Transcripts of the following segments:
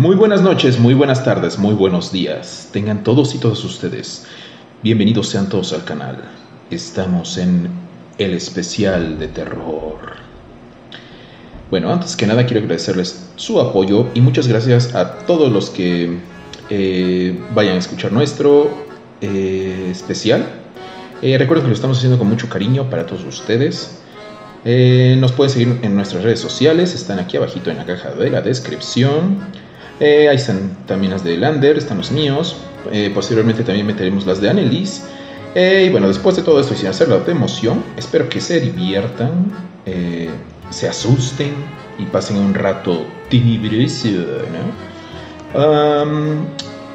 Muy buenas noches, muy buenas tardes, muy buenos días. Tengan todos y todas ustedes. Bienvenidos sean todos al canal. Estamos en el especial de terror. Bueno, antes que nada quiero agradecerles su apoyo y muchas gracias a todos los que eh, vayan a escuchar nuestro eh, especial. Eh, recuerden que lo estamos haciendo con mucho cariño para todos ustedes. Nos pueden seguir en nuestras redes sociales, están aquí abajito en la caja de la descripción. Eh, ahí están también las de Lander, están los míos. Eh, posteriormente también meteremos las de Annelies. Eh, y bueno, después de todo esto y sin hacerlo de emoción, espero que se diviertan, eh, se asusten y pasen un rato tenebroso, ¿no?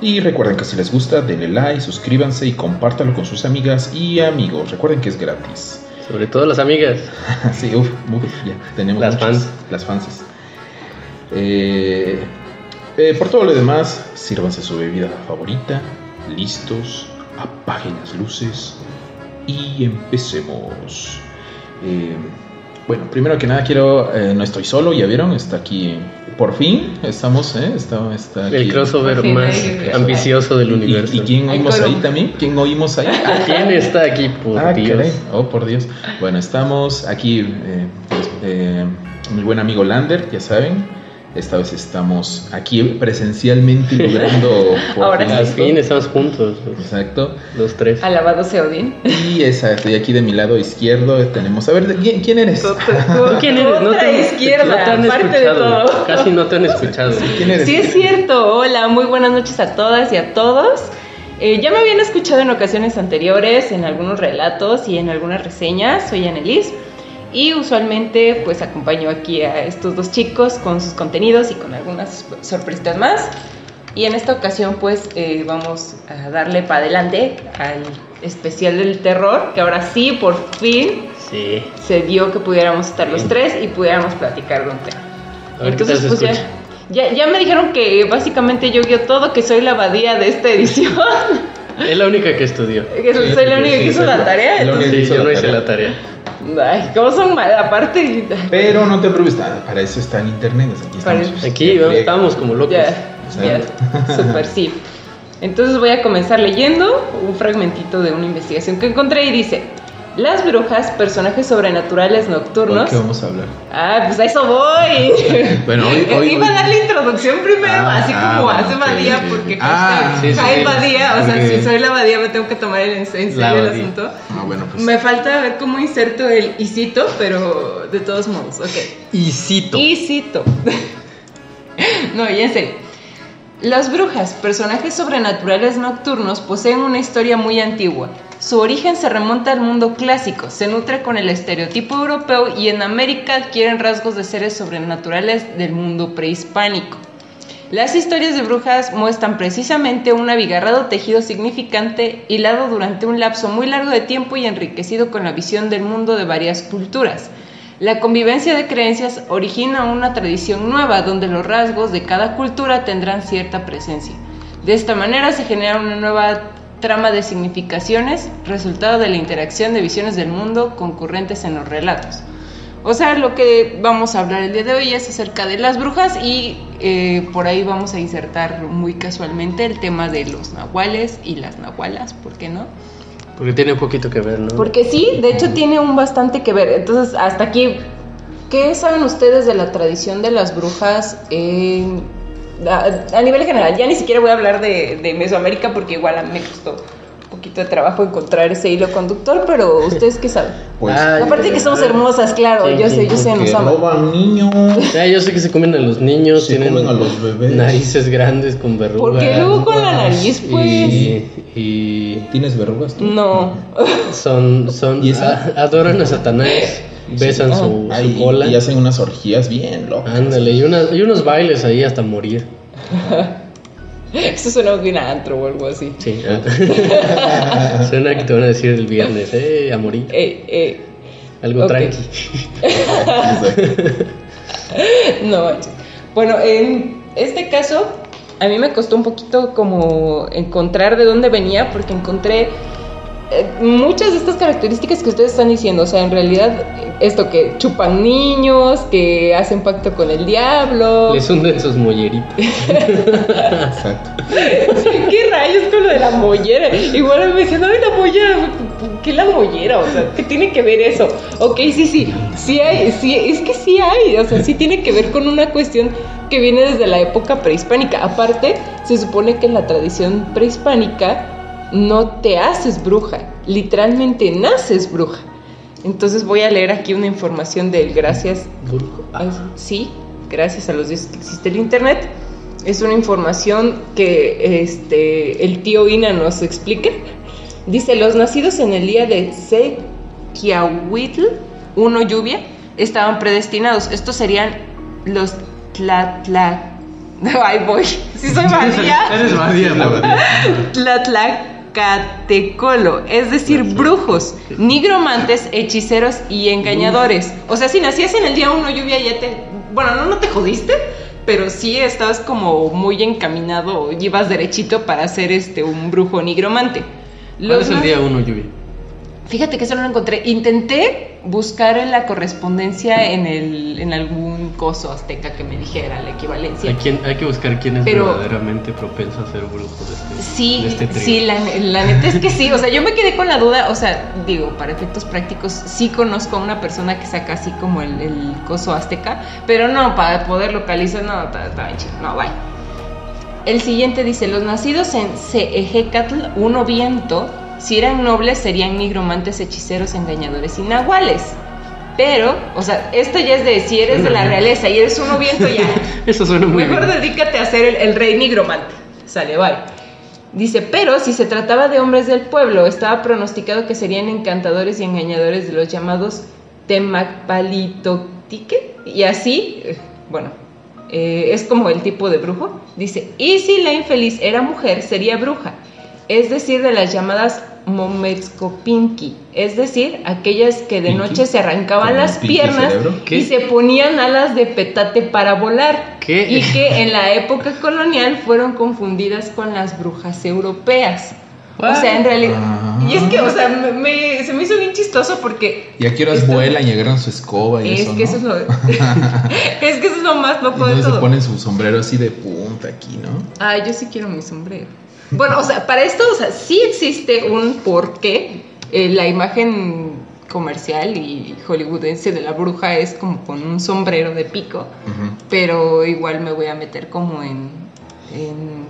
Y recuerden que si les gusta, denle like, suscríbanse y compártanlo con sus amigas y amigos. Recuerden que es gratis. Sobre todo las amigas. sí, uff, ya tenemos Las muchas, fans. Las fans. Eh, eh, por todo lo demás, sírvanse su bebida favorita, listos, apaguen las luces y empecemos. Eh, bueno, primero que nada quiero, eh, no estoy solo, ya vieron, está aquí, por fin, estamos, eh, está, está aquí. El crossover fin más ambicioso del ¿Y- universo. ¿Y, quién oímos ahí también? ¿Quién oímos ahí? ¿Quién está aquí, por Ah, Dios? caray. Oh, por Dios. Bueno, estamos aquí, eh, pues, eh, mi buen amigo Lander, ya saben. Esta vez estamos aquí presencialmente logrando. por Ahora fin Al fin estamos juntos, Exacto. los tres. Alabado sea Odín. Y exacto, y aquí de mi lado izquierdo tenemos. A ver, ¿de ¿quién, quién eres? ¿Tú quién eres? Otra te- izquierda, no te han aparte de escuchado. todo. Casi no te han escuchado. ¿Quién eres? Sí, es cierto. Hola, muy buenas noches a todas y a todos. Eh, ya me habían escuchado en ocasiones anteriores, en algunos relatos y en algunas reseñas. Soy Annelies. Y usualmente pues acompaño aquí a estos dos chicos con sus contenidos y con algunas sorpresitas más. Y en esta ocasión pues eh, vamos a darle para adelante al especial del terror, que ahora sí, por fin, Sí. se dio que pudiéramos estar los tres y pudiéramos platicar de un tema. Entonces, pues ya, ya, ya me dijeron que básicamente yo guío todo, que soy la abadía de esta edición. Es la única que estudió. que soy la única que hizo la tarea. Entonces- Sí, yo no hice la tarea. Ay, ¿cómo son mal? Aparte. Pero no te preocupes, para eso está en internet. Aquí estamos. eso. Aquí ¿no? estábamos como locos. Ya, ya, super sí. Entonces voy a comenzar leyendo un fragmentito de una investigación que encontré y dice: Las brujas, personajes sobrenaturales ¿Hoy nocturnos. qué vamos a hablar? Ah, pues a eso voy. Bueno, hoy- hoy- Iba hoy- a dar la introducción primero, Ah, así ah, como bueno, hace ok, Badía, ok. porque Ah, sí, sí, sí. Badía, o sea, si soy la Badía me tengo que tomar en, en serio el asunto. Ah, bueno, pues. Me falta ver cómo inserto el isito, pero de todos modos, ok. Y cito. Isito. no, ya en serio. Las brujas, personajes sobrenaturales nocturnos, poseen una historia muy antigua. Su origen se remonta al mundo clásico, se nutre con el estereotipo europeo y en América adquieren rasgos de seres sobrenaturales del mundo prehispánico. Las historias de brujas muestran precisamente un abigarrado tejido significante, hilado durante un lapso muy largo de tiempo y enriquecido con la visión del mundo de varias culturas. La convivencia de creencias origina una tradición nueva donde los rasgos de cada cultura tendrán cierta presencia. De esta manera se genera una nueva trama de significaciones, resultado de la interacción de visiones del mundo concurrentes en los relatos. O sea, lo que vamos a hablar el día de hoy es acerca de las brujas y eh, por ahí vamos a insertar muy casualmente el tema de los nahuales y las nahualas, ¿por qué no? Porque tiene un poquito que ver, ¿no? Porque sí, de hecho tiene un bastante que ver. Entonces, hasta aquí, ¿qué saben ustedes de la tradición de las brujas en- a, nivel general? Ya ni siquiera voy a hablar de, Mesoamérica porque igual a me costó poquito de trabajo encontrar ese hilo conductor, pero ¿ustedes qué saben? Pues. Ay, Aparte de que somos hermosas, claro, Sí, yo sí, sé, yo sé, que nos aman. roban niños. Ya, yo sé que se comen a los niños, Se tienen comen a los bebés. narices grandes con verrugas. ¿Por qué luego con la nariz, pues? Y, y ¿Tienes verrugas tú? No. son, son ¿Y esa? a- adoran a Satanás, besan Ah. su, su Ay, cola. y hacen unas orgías bien locas. Ándale, y, unas- y unos bailes ahí hasta morir. Eso suena bien a antro o algo así. Sí. Suena que te van a decir el viernes, eh, a morir. Eh, eh, Algo ok. tranqui. No. Bueno, en este caso, a mí me costó un poquito como encontrar de dónde venía, porque encontré eh, muchas de estas características que ustedes están diciendo, o sea, en realidad esto que chupan niños, que hacen pacto con el diablo. Les hunden sus molleritas. Exacto. ¿Qué rayos con lo de la mollera? Igual me dicen, ay, la mollera, ¿qué la mollera? O sea, ¿qué tiene que ver eso? Ok, sí, sí, sí hay, sí, es que sí hay, o sea, sí tiene que ver con una cuestión que viene desde la época prehispánica. Aparte, se supone que en la tradición prehispánica no te haces bruja, literalmente naces bruja. Entonces voy a leer aquí una información del gracias. sí, gracias a los dioses que existe el internet. Es una información que este, el tío Ina nos explica. Dice, los nacidos en el día de Sequiahuitl, uno lluvia, estaban predestinados. Estos serían los Tlatla... Ay, voy. Si soy María. Eres María, Tlatlacatecolo, es decir, brujos, nigromantes, hechiceros y engañadores. O sea, si nacías en el día uno lluvia ya te... Bueno, no, no te jodiste, pero sí estabas como muy encaminado, ibas derechito para ser este un brujo nigromante. ¿Cuál es el día uno lluvia? Fíjate que eso no lo encontré. Intenté buscar en la correspondencia en, el, en algún coso azteca que me dijera la equivalencia. Hay, hay que buscar quién es verdaderamente propenso a ser brujo de este Sí, este sí, la, la, neta es que sí. O sea, yo me quedé con la duda. O sea, digo, para efectos prácticos, sí conozco a una persona que saca así como el, el coso azteca, pero no, para poder localizar, no, está, bien chido. No, bye. El siguiente dice: Los nacidos en Seejecatl, uno viento si eran nobles serían nigromantes, hechiceros, engañadores y nahuales. Pero, o sea, esto ya es de si eres de la realeza y eres uno viento ya. Eso suena muy Mejor dedícate a ser el, rey nigromante. Sale, bye. Dice, pero si se trataba de hombres del pueblo, estaba pronosticado que serían encantadores y engañadores de los llamados Temacpalitotique. Y así, eh, bueno, eh, es como el tipo de brujo. Dice, y si la infeliz era mujer, sería bruja es decir, de las llamadas Mometskopinki, es decir, aquellas que de noche se arrancaban las piernas y se ponían alas de petate para volar, y que en la época colonial fueron confundidas con las brujas europeas. O sea, en realidad. Y es que, o sea, se me hizo bien chistoso porque. Y aquí horas vuelan y agarran su escoba y es eso. Que eso es, lo, es que eso es lo más loco y de todo. se ponen su sombrero así de punta aquí, ¿no? Ah, yo sí quiero mi sombrero. Bueno, o sea, para esto, o sea, sí existe un porqué. Eh, la imagen comercial y hollywoodense de la bruja es como con un sombrero de pico, pero igual me voy a meter como en,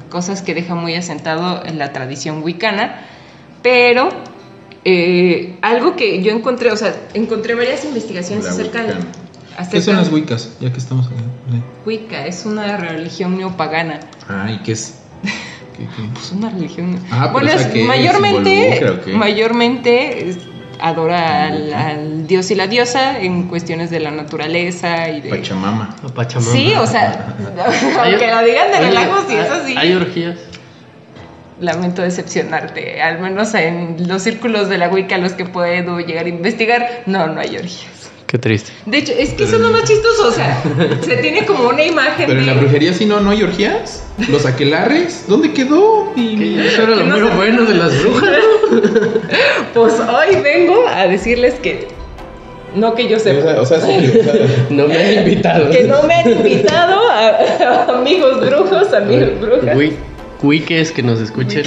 cosas que deja muy asentado en la tradición wicana, pero eh, algo que yo encontré, o sea, encontré varias investigaciones acerca de... ¿Qué son las wicas? Ya que estamos Wicca es una religión neopagana. Ah, ¿y qué es? Pues una religión. Ah, bueno, mayormente, mayormente adora al, dios y la diosa en cuestiones de la naturaleza y de Pachamama. Pachamama. Sí, o sea, aunque lo digan de relajo, sí es así. ¿Hay orgías? Lamento decepcionarte, al menos en los círculos de la Wicca a los que puedo llegar a investigar, no, no hay orgías. Qué triste. De hecho, es que eso es lo más chistoso, o sea, se tiene como una imagen. Pero en la brujería sí no, no hay orgías. Los aquelarres, ¿dónde quedó? Y... Eso era lo muy bueno de las brujas. pues hoy vengo a decirles que no que yo sepa. O sea, sí, no me han invitado. Que no me han invitado a, amigos brujos, amigos brujas. Cuiques que nos escuchen.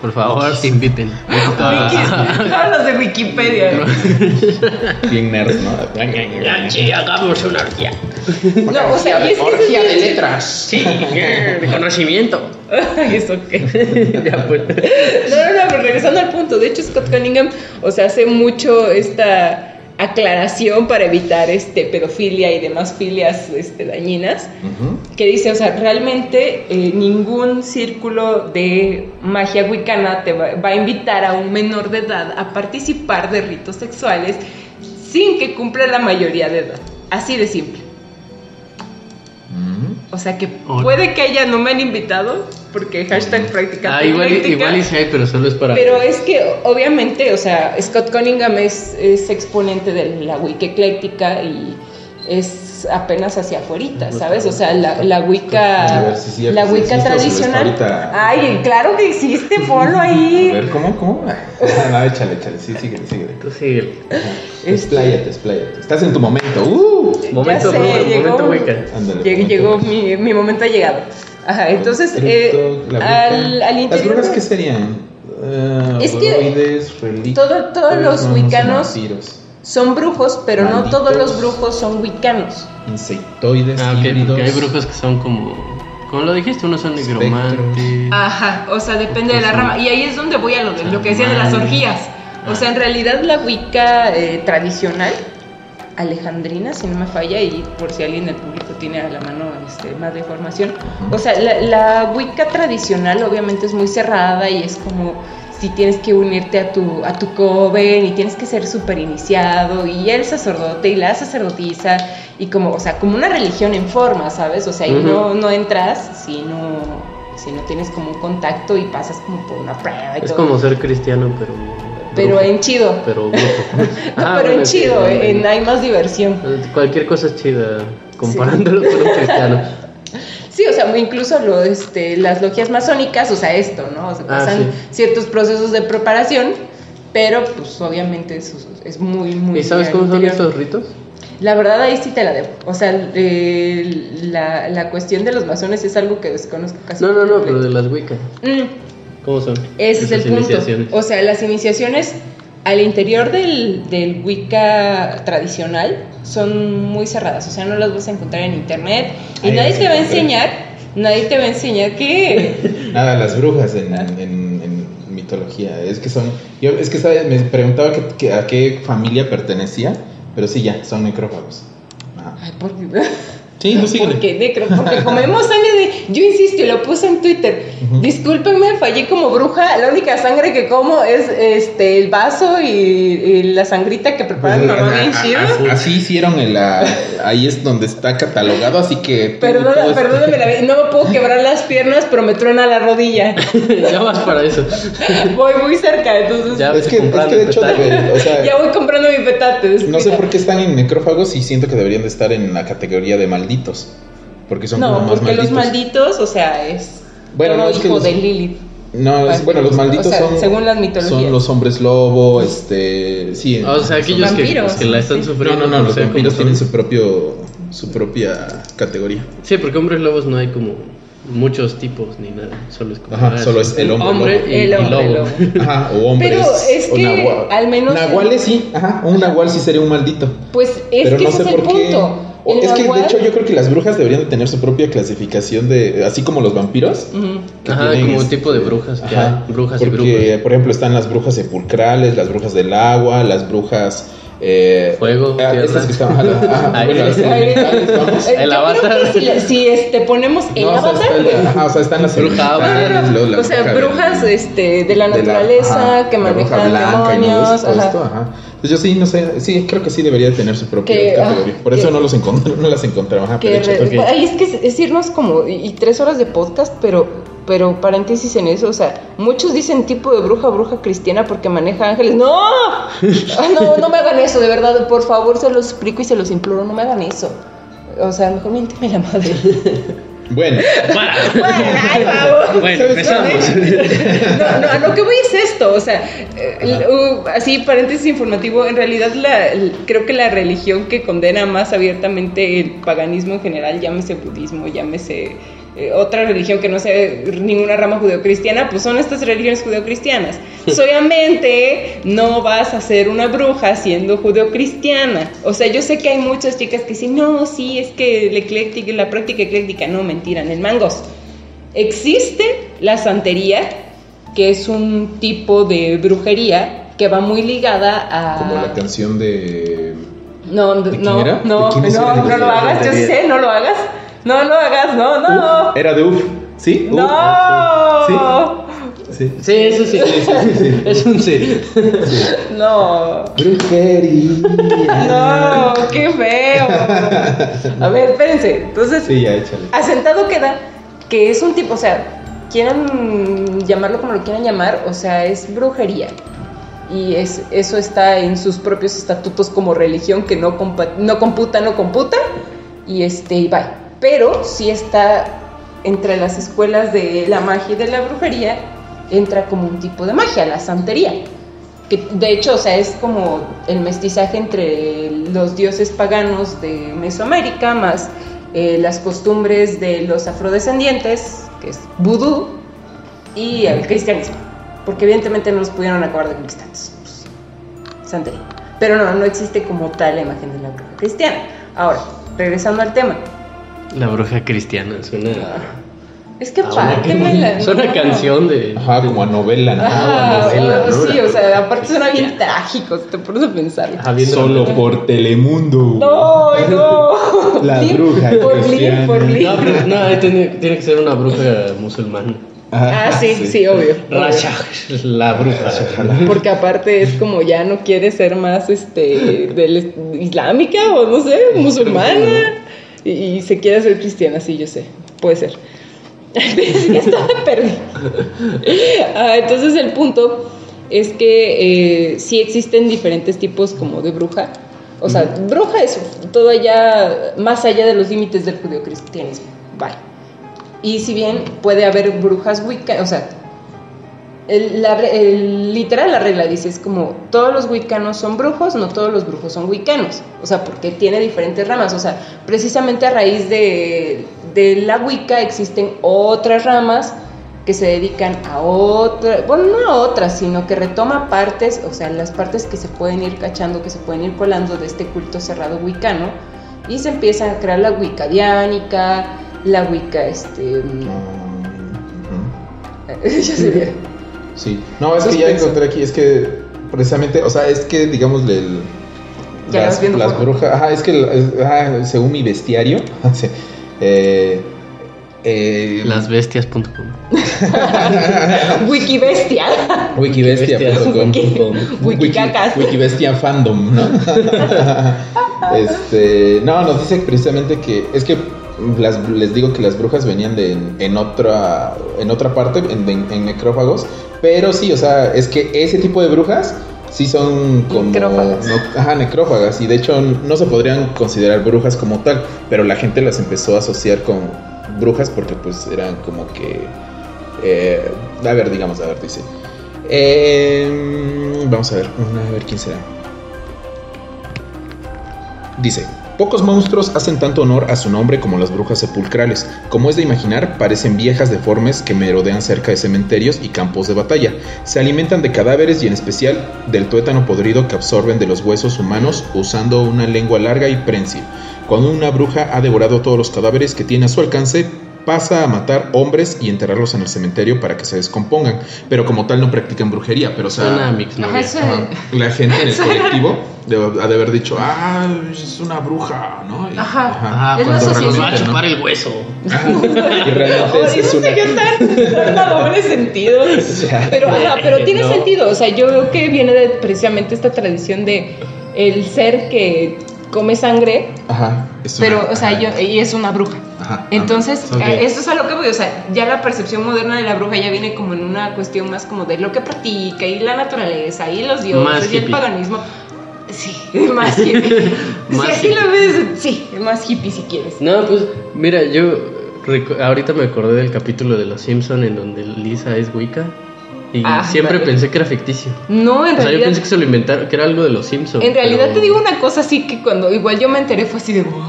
Por favor, inviten. Los de Wikipedia. Bien nerds, ¿no? Sí, hagamos una orgía. No, o sea, es orgía de letras. Sí, de conocimiento. ¿Eso qué? ya, pues. No, no, no, pero regresando al punto. De hecho, Scott Cunningham, o sea, hace mucho esta aclaración para evitar este pedofilia y demás filias este, dañinas, que dice, o sea, realmente eh, ningún círculo de magia wicana te va, a invitar a un menor de edad a participar de ritos sexuales sin que cumpla la mayoría de edad. Así de simple. O sea que puede que ella no me han invitado porque hashtag práctica. Ah, igual, igual y sí hay, pero solo es para. Pero es que obviamente, o sea, Scott Cunningham es, es exponente de la wiki ecléctica y es es apenas hacia afuera, ¿sabes? O sea, la, la Wicca, A ver si sí la existe Wicca tradicional. Ay, claro que existe, ponlo A ahí. ver, ¿cómo? ¿Cómo? No, échale, échale. Sí, síguele, síguele. Tú. Ajá. Este- Expláyate, expláyate. Estás en tu momento. ¡Uh! Momento, sé, momento, llegó- momento Wicca. Ándale. Llegó, momento. llegó mi, mi momento ha llegado. Ajá, entonces, eh, al, al ¿Las interior. brujas de- qué serían? Eh, Es que relictos, todo- todos los wiccanos- vampiros, Son brujos, pero no todos los brujos son wiccanos. insectoides, Ah, ok, híbridos. porque hay brujos que son como. Como lo dijiste, unos son negromantes. Ajá, o sea, depende de la rama. Y ahí es donde voy a lo, de, lo que decía de las orgías. O sea, en realidad la Wicca eh, tradicional, alejandrina, si no me falla, y por si alguien del público tiene a la mano este, más de información. O sea, la, la Wicca tradicional obviamente es muy cerrada y es como si tienes que unirte a tu, a tu coven y tienes que ser súper iniciado y el sacerdote y la sacerdotisa y como, o sea, como una religión en forma, ¿sabes? O sea, Ujú. no, no entras si no, si no tienes como un contacto y pasas como por una prueba y Es todo. como ser cristiano, pero. Pero en chido. Pero. No, Ah, pero bueno, en chido, en- en, hay más diversión. Cualquier cosa es chida comparándolo con un cristiano. Sí, o sea, incluso lo, este, las logias masónicas, o sea, esto, ¿no? O sea, Ah, pasan sí. ciertos procesos de preparación, pero pues obviamente es, es muy, muy... ¿Y sabes cómo son estos ritos? La verdad ahí sí te la debo. O sea, eh, la, la cuestión de los masones es algo que desconozco casi. No, no, no, pero de las Wicca. Mm, ¿Cómo son? ese es el punto. O sea, las iniciaciones al interior del, del Wicca tradicional son muy cerradas. O sea, no las vas a encontrar en internet y Ahí nadie te va a enseñar, nadie te va a enseñar que... Nada, las brujas en, en- en mitología. Es que son. Yo, es que ¿sabes? me preguntaba que- que- a qué familia pertenecía, pero sí, ya, son necrófagos. Ay, ¿por qué? Sí, tú síguele. Porque necro, porque comemos sangre de. Yo insisto y lo puse en Twitter. Ujú. Discúlpenme, fallé como bruja. La única sangre que como es este el vaso y, y la sangrita que prepara mi Pues, mamá a- bien chido. Así hicieron el. ah, ahí es donde está catalogado, así que. tú- Perdona, tú, perdóname la. No me puedo quebrar las piernas, pero me truena la rodilla. ya vas para eso. Voy muy cerca, entonces. Ya. Ya, Es que, es comprando que de hecho, debe- o sea, voy comprando mi petate. no sé por qué están en necrófagos y siento que deberían de estar en la categoría de malditos. Porque son como No, más porque los malditos. malditos, o sea, es. Bueno, no, es que hijo los- de Lilith. No, es- bueno, los malditos O sea, son. según las mitologías. Son los hombres lobo, este. Sí. O sea, aquellos que, Vampiros. los que la están Sí. No, sufriendo. no, no, los vampiros son. tienen su propio. su propia categoría. Sí, porque hombres lobos no hay como muchos tipos ni nada. Solo es como. Ajá, ah, solo es el hombre Hombre lobo. y, El y hombre lobo. lobo. Ajá, o hombres. Pero es que, nahua- al menos- Nahuales sí, ajá. Un nahual sí sería un maldito. Pues es pero que no ese sé es el por qué. punto. O- Es que de hecho yo creo que las brujas deberían de tener su propia clasificación de. Así como los vampiros. Ajá, tienen, como un este, tipo de brujas que ajá, hay, brujas y porque, brujos. por ejemplo, están las brujas sepulcrales, las brujas del agua, las brujas. Eh, Fuego, ah, tierra. estas que están. ajá, Aire. bueno, las elementales, vamos. Eh, El avatar. si, si, este, ponemos el No, o sea, avatar. está la- ajá, o sea, están las Bruja elementales, avatar. luego la o sea, bruja brujas este, de la de la- naturaleza ajá, que la manejan demonios. todo ajá. esto, ajá. Pues yo sí, no sé, sí, creo que sí debería tener su propia Que, categoría. ah, Por eso que- no los encontré, no las encontraba. Ajá, Que re- ok. Ay, es que es, es irnos como y, y tres horas de podcast, pero pero paréntesis en eso, o sea, muchos dicen tipo de bruja, bruja cristiana porque maneja ángeles. ¡No! No, no me hagan eso, de verdad, por favor, se los explico y se los imploro, no me hagan eso. O sea, mejor miénteme la madre. Bueno, Bueno, ay, vamos. Bueno, ¿Sabes empezamos. No, no, a lo que voy es esto, o sea, eh, uh, así paréntesis informativo, en realidad la, el- creo que la religión que condena más abiertamente el paganismo en general, llámese budismo, llámese eh, otra religión que no sea ninguna rama judeocristiana, pues son estas religiones judeocristianas. Obviamente no vas a ser una bruja siendo judeocristiana. O sea, yo sé que hay muchas chicas que dicen, no, sí, es que la, ecléctica, la práctica ecléctica, no, mentira, en el mangos. Existe la santería, que es un tipo de brujería que va muy ligada a... como la canción de. No, ¿De quién no, no, ¿De quién es no, era? no lo hagas, yo sé, no lo hagas. No lo hagas, no, no. Uf, era de Uf, ¿sí? Uf. No. Sí. Sí, eso sí. Es un sí. No. Brujería. No, qué feo. A ver, espérense. Entonces, Sí, ya échale. asentado queda que es un tipo, o sea, quieran llamarlo como lo quieran llamar, o sea, es brujería. Y es, eso está en sus propios estatutos como religión que no, compa- no computa, no computa. y este, y bye. Pero sí está entre las escuelas de la magia y de la brujería, entra como un tipo de magia, la santería. Que de hecho, o sea, es como el mestizaje entre los dioses paganos de Mesoamérica más eh, las costumbres de los afrodescendientes, que es vudú, y el cristianismo. Porque evidentemente no los pudieron acabar de conquistar. Pues, santería. Pero no, no existe como tal la imagen de la bruja cristiana. Ahora, regresando al tema. La bruja cristiana suena. Es que aparte me la. Suena canción de. Ajá, como a novela, ¿no? Ajá, novela, ¿no? sí, o sea, aparte suena bien trágico, si te pones a pensar. Ajá, viendo Solo la- por Telemundo. No, no. La bruja Por cristiana. por Lin. No, pero no, tiene, tiene que ser una bruja musulmana. Ah, sí, sí, obvio. Rasha, la bruja. Porque aparte es como ya no quiere ser más este del islámica o no sé, musulmana y, y se quiere hacer cristiana, sí, yo sé, puede ser. estaba perdida. Ah, entonces el punto es que eh, sí existen diferentes tipos como de bruja. O sea, bruja es todo allá, más allá de los límites del judeocristianismo. Bye. Y si bien puede haber brujas wicca, o sea, el, la re- el- literal la regla dice es como todos los wiccanos son brujos, no todos los brujos son wiccanos. O sea, porque tiene diferentes ramas. O sea, precisamente a raíz de, de la wicca existen otras ramas que se dedican a otra, bueno, no a otras, sino que retoma partes, o sea, las partes que se pueden ir cachando, que se pueden ir colando de este culto cerrado wicano, y se empieza a crear la wicca diánica, la wicca, este... Ujú. ya sería. Sí. No, es que ya encontré aquí, es que precisamente, o sea, es que digamos el, Ya las, las brujas, ajá, es que ajá, según mi bestiario, eh, eh, Lasbestias.com. Wikibestia. Wikibestia.com Wiki- Wikicacas. Wiki- Wikibestia fandom, ¿no? este, no, nos dice precisamente que es que las- les digo que las brujas venían de en, en otra en otra parte en, en- en necrófagos, pero sí, o sea, es que ese tipo de brujas sí son como Necrófagas. no- ajá, necrófagas y de hecho no se podrían considerar brujas como tal, pero la gente las empezó a asociar con brujas porque pues eran como que eh, a ver, digamos, a ver, dice. Eh, vamos a ver, a ver quién será. Dice, pocos monstruos hacen tanto honor a su nombre como las brujas sepulcrales. Como es de imaginar, parecen viejas deformes que merodean cerca de cementerios y campos de batalla. Se alimentan de cadáveres y en especial del tuétano podrido que absorben de los huesos humanos usando una lengua larga y prensil. Cuando una bruja ha devorado todos los cadáveres que tiene a su alcance, pasa a matar hombres y enterrarlos en el cementerio para que se descompongan. Pero como tal no practican brujería, pero o sea... Suena a mix Ajá, eso- Ajá. La gente en el colectivo debe- ha de haber dicho, ah, es una bruja, ¿no? Y- Ajá. Ah, Es cuando más nos va a realmente, ¿no? chupar el hueso. Ajá. Y realmente es eso una... a doble sentido. Pero, ajá, pero tiene No. sentido. O sea, yo veo que viene de precisamente esta tradición de el ser que come sangre, Ajá. es una- pero, o sea, ajá. yo, y es una bruja. Ajá. Entonces, ok. eh, eso es a lo que voy, o sea, ya la percepción moderna de la bruja ya viene como en una cuestión más como de lo que practica y la naturaleza y los dioses Más y el hippie. paganismo. Sí, más hippie. Más si así hippie. lo ves, sí, más hippie si quieres. No, pues mira, yo ahorita me acordé del capítulo de Los Simpson en donde Lisa es Wicca y Ah, siempre vale. pensé que era ficticio. No, en O sea, yo realidad. pensé que se lo inventaron, que era algo de Los Simpson. En realidad pero- te digo una cosa así que cuando igual yo me enteré fue así de wow,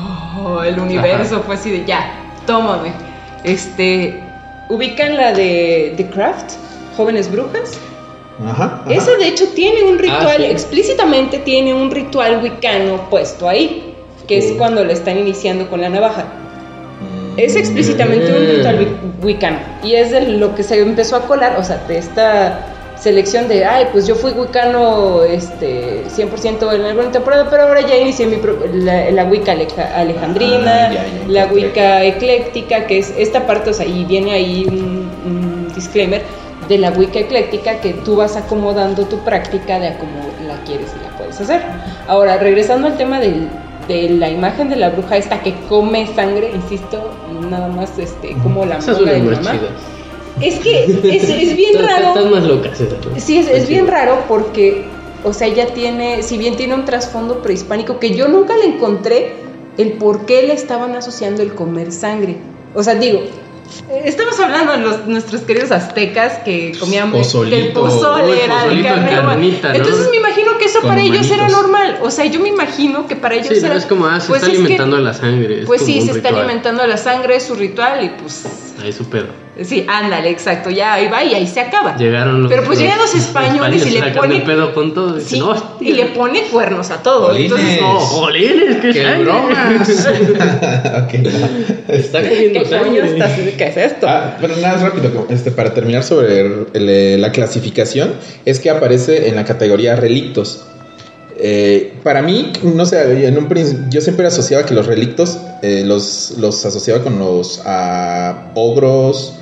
el universo fue así de ya, tómame. Este, ubican la de The Craft, Jóvenes Brujas. Ajá. ajá. Esa de hecho tiene un ritual, Ah, sí. explícitamente tiene un ritual wicano puesto ahí, que es Oh. cuando la están iniciando con la navaja. Mm. Es explícitamente un ritual wi- wicano. Y es de lo que se empezó a colar, o sea, de esta selección de, ay, pues yo fui wicano este, 100% en alguna temporada, pero ahora ya inicié mi pro- la, la wicca aleja- alejandrina, Ah, ya, ya la wicca ecléctica, que es esta parte, o sea, y viene ahí un, un disclaimer de la wicca ecléctica que tú vas acomodando tu práctica de a cómo la quieres y la puedes hacer. Ahora, regresando al tema del- de la imagen de la bruja esta que come sangre, insisto, nada más este, como la Esas de mi mamá. chidas. Es que es, es bien raro. Están más locas. Sí, es, es bien raro porque, o sea, ya tiene, si bien tiene un trasfondo prehispánico que yo nunca le encontré, el por qué le estaban asociando el comer sangre. O sea, digo, Estamos hablando de los, nuestros queridos aztecas que comían Pozolito. que el pozole Uy, era de carne carnita, ¿no? Entonces me imagino que eso Con para ellos era normal. O sea, yo me imagino que para ellos Sí, no, era. es como, ah, se pues está es que- alimentando la sangre. es Pues como sí, un se está alimentando la sangre, es su ritual y pues. Ahí su pedo. Sí, ándale, exacto. Ya ahí va y ahí se acaba. Llegaron los. Pero pues llegan los españoles y le ponen- pedo con todo. y Sí, dicen, "No, y le pone cuernos a todo. Jolines. Entonces, No, jolines, qué ¡Qué bromas! ok. Está ¿qué comiendo coño sangre. está haciendo? ¿Qué es esto? Ah, pero nada más rápido, este, para terminar sobre el- el- la clasificación, es que aparece en la categoría relictos. Eh, para mí, no sé, en un principio, yo siempre asociaba que los relictos eh, los, los asociaba con los ah, ogros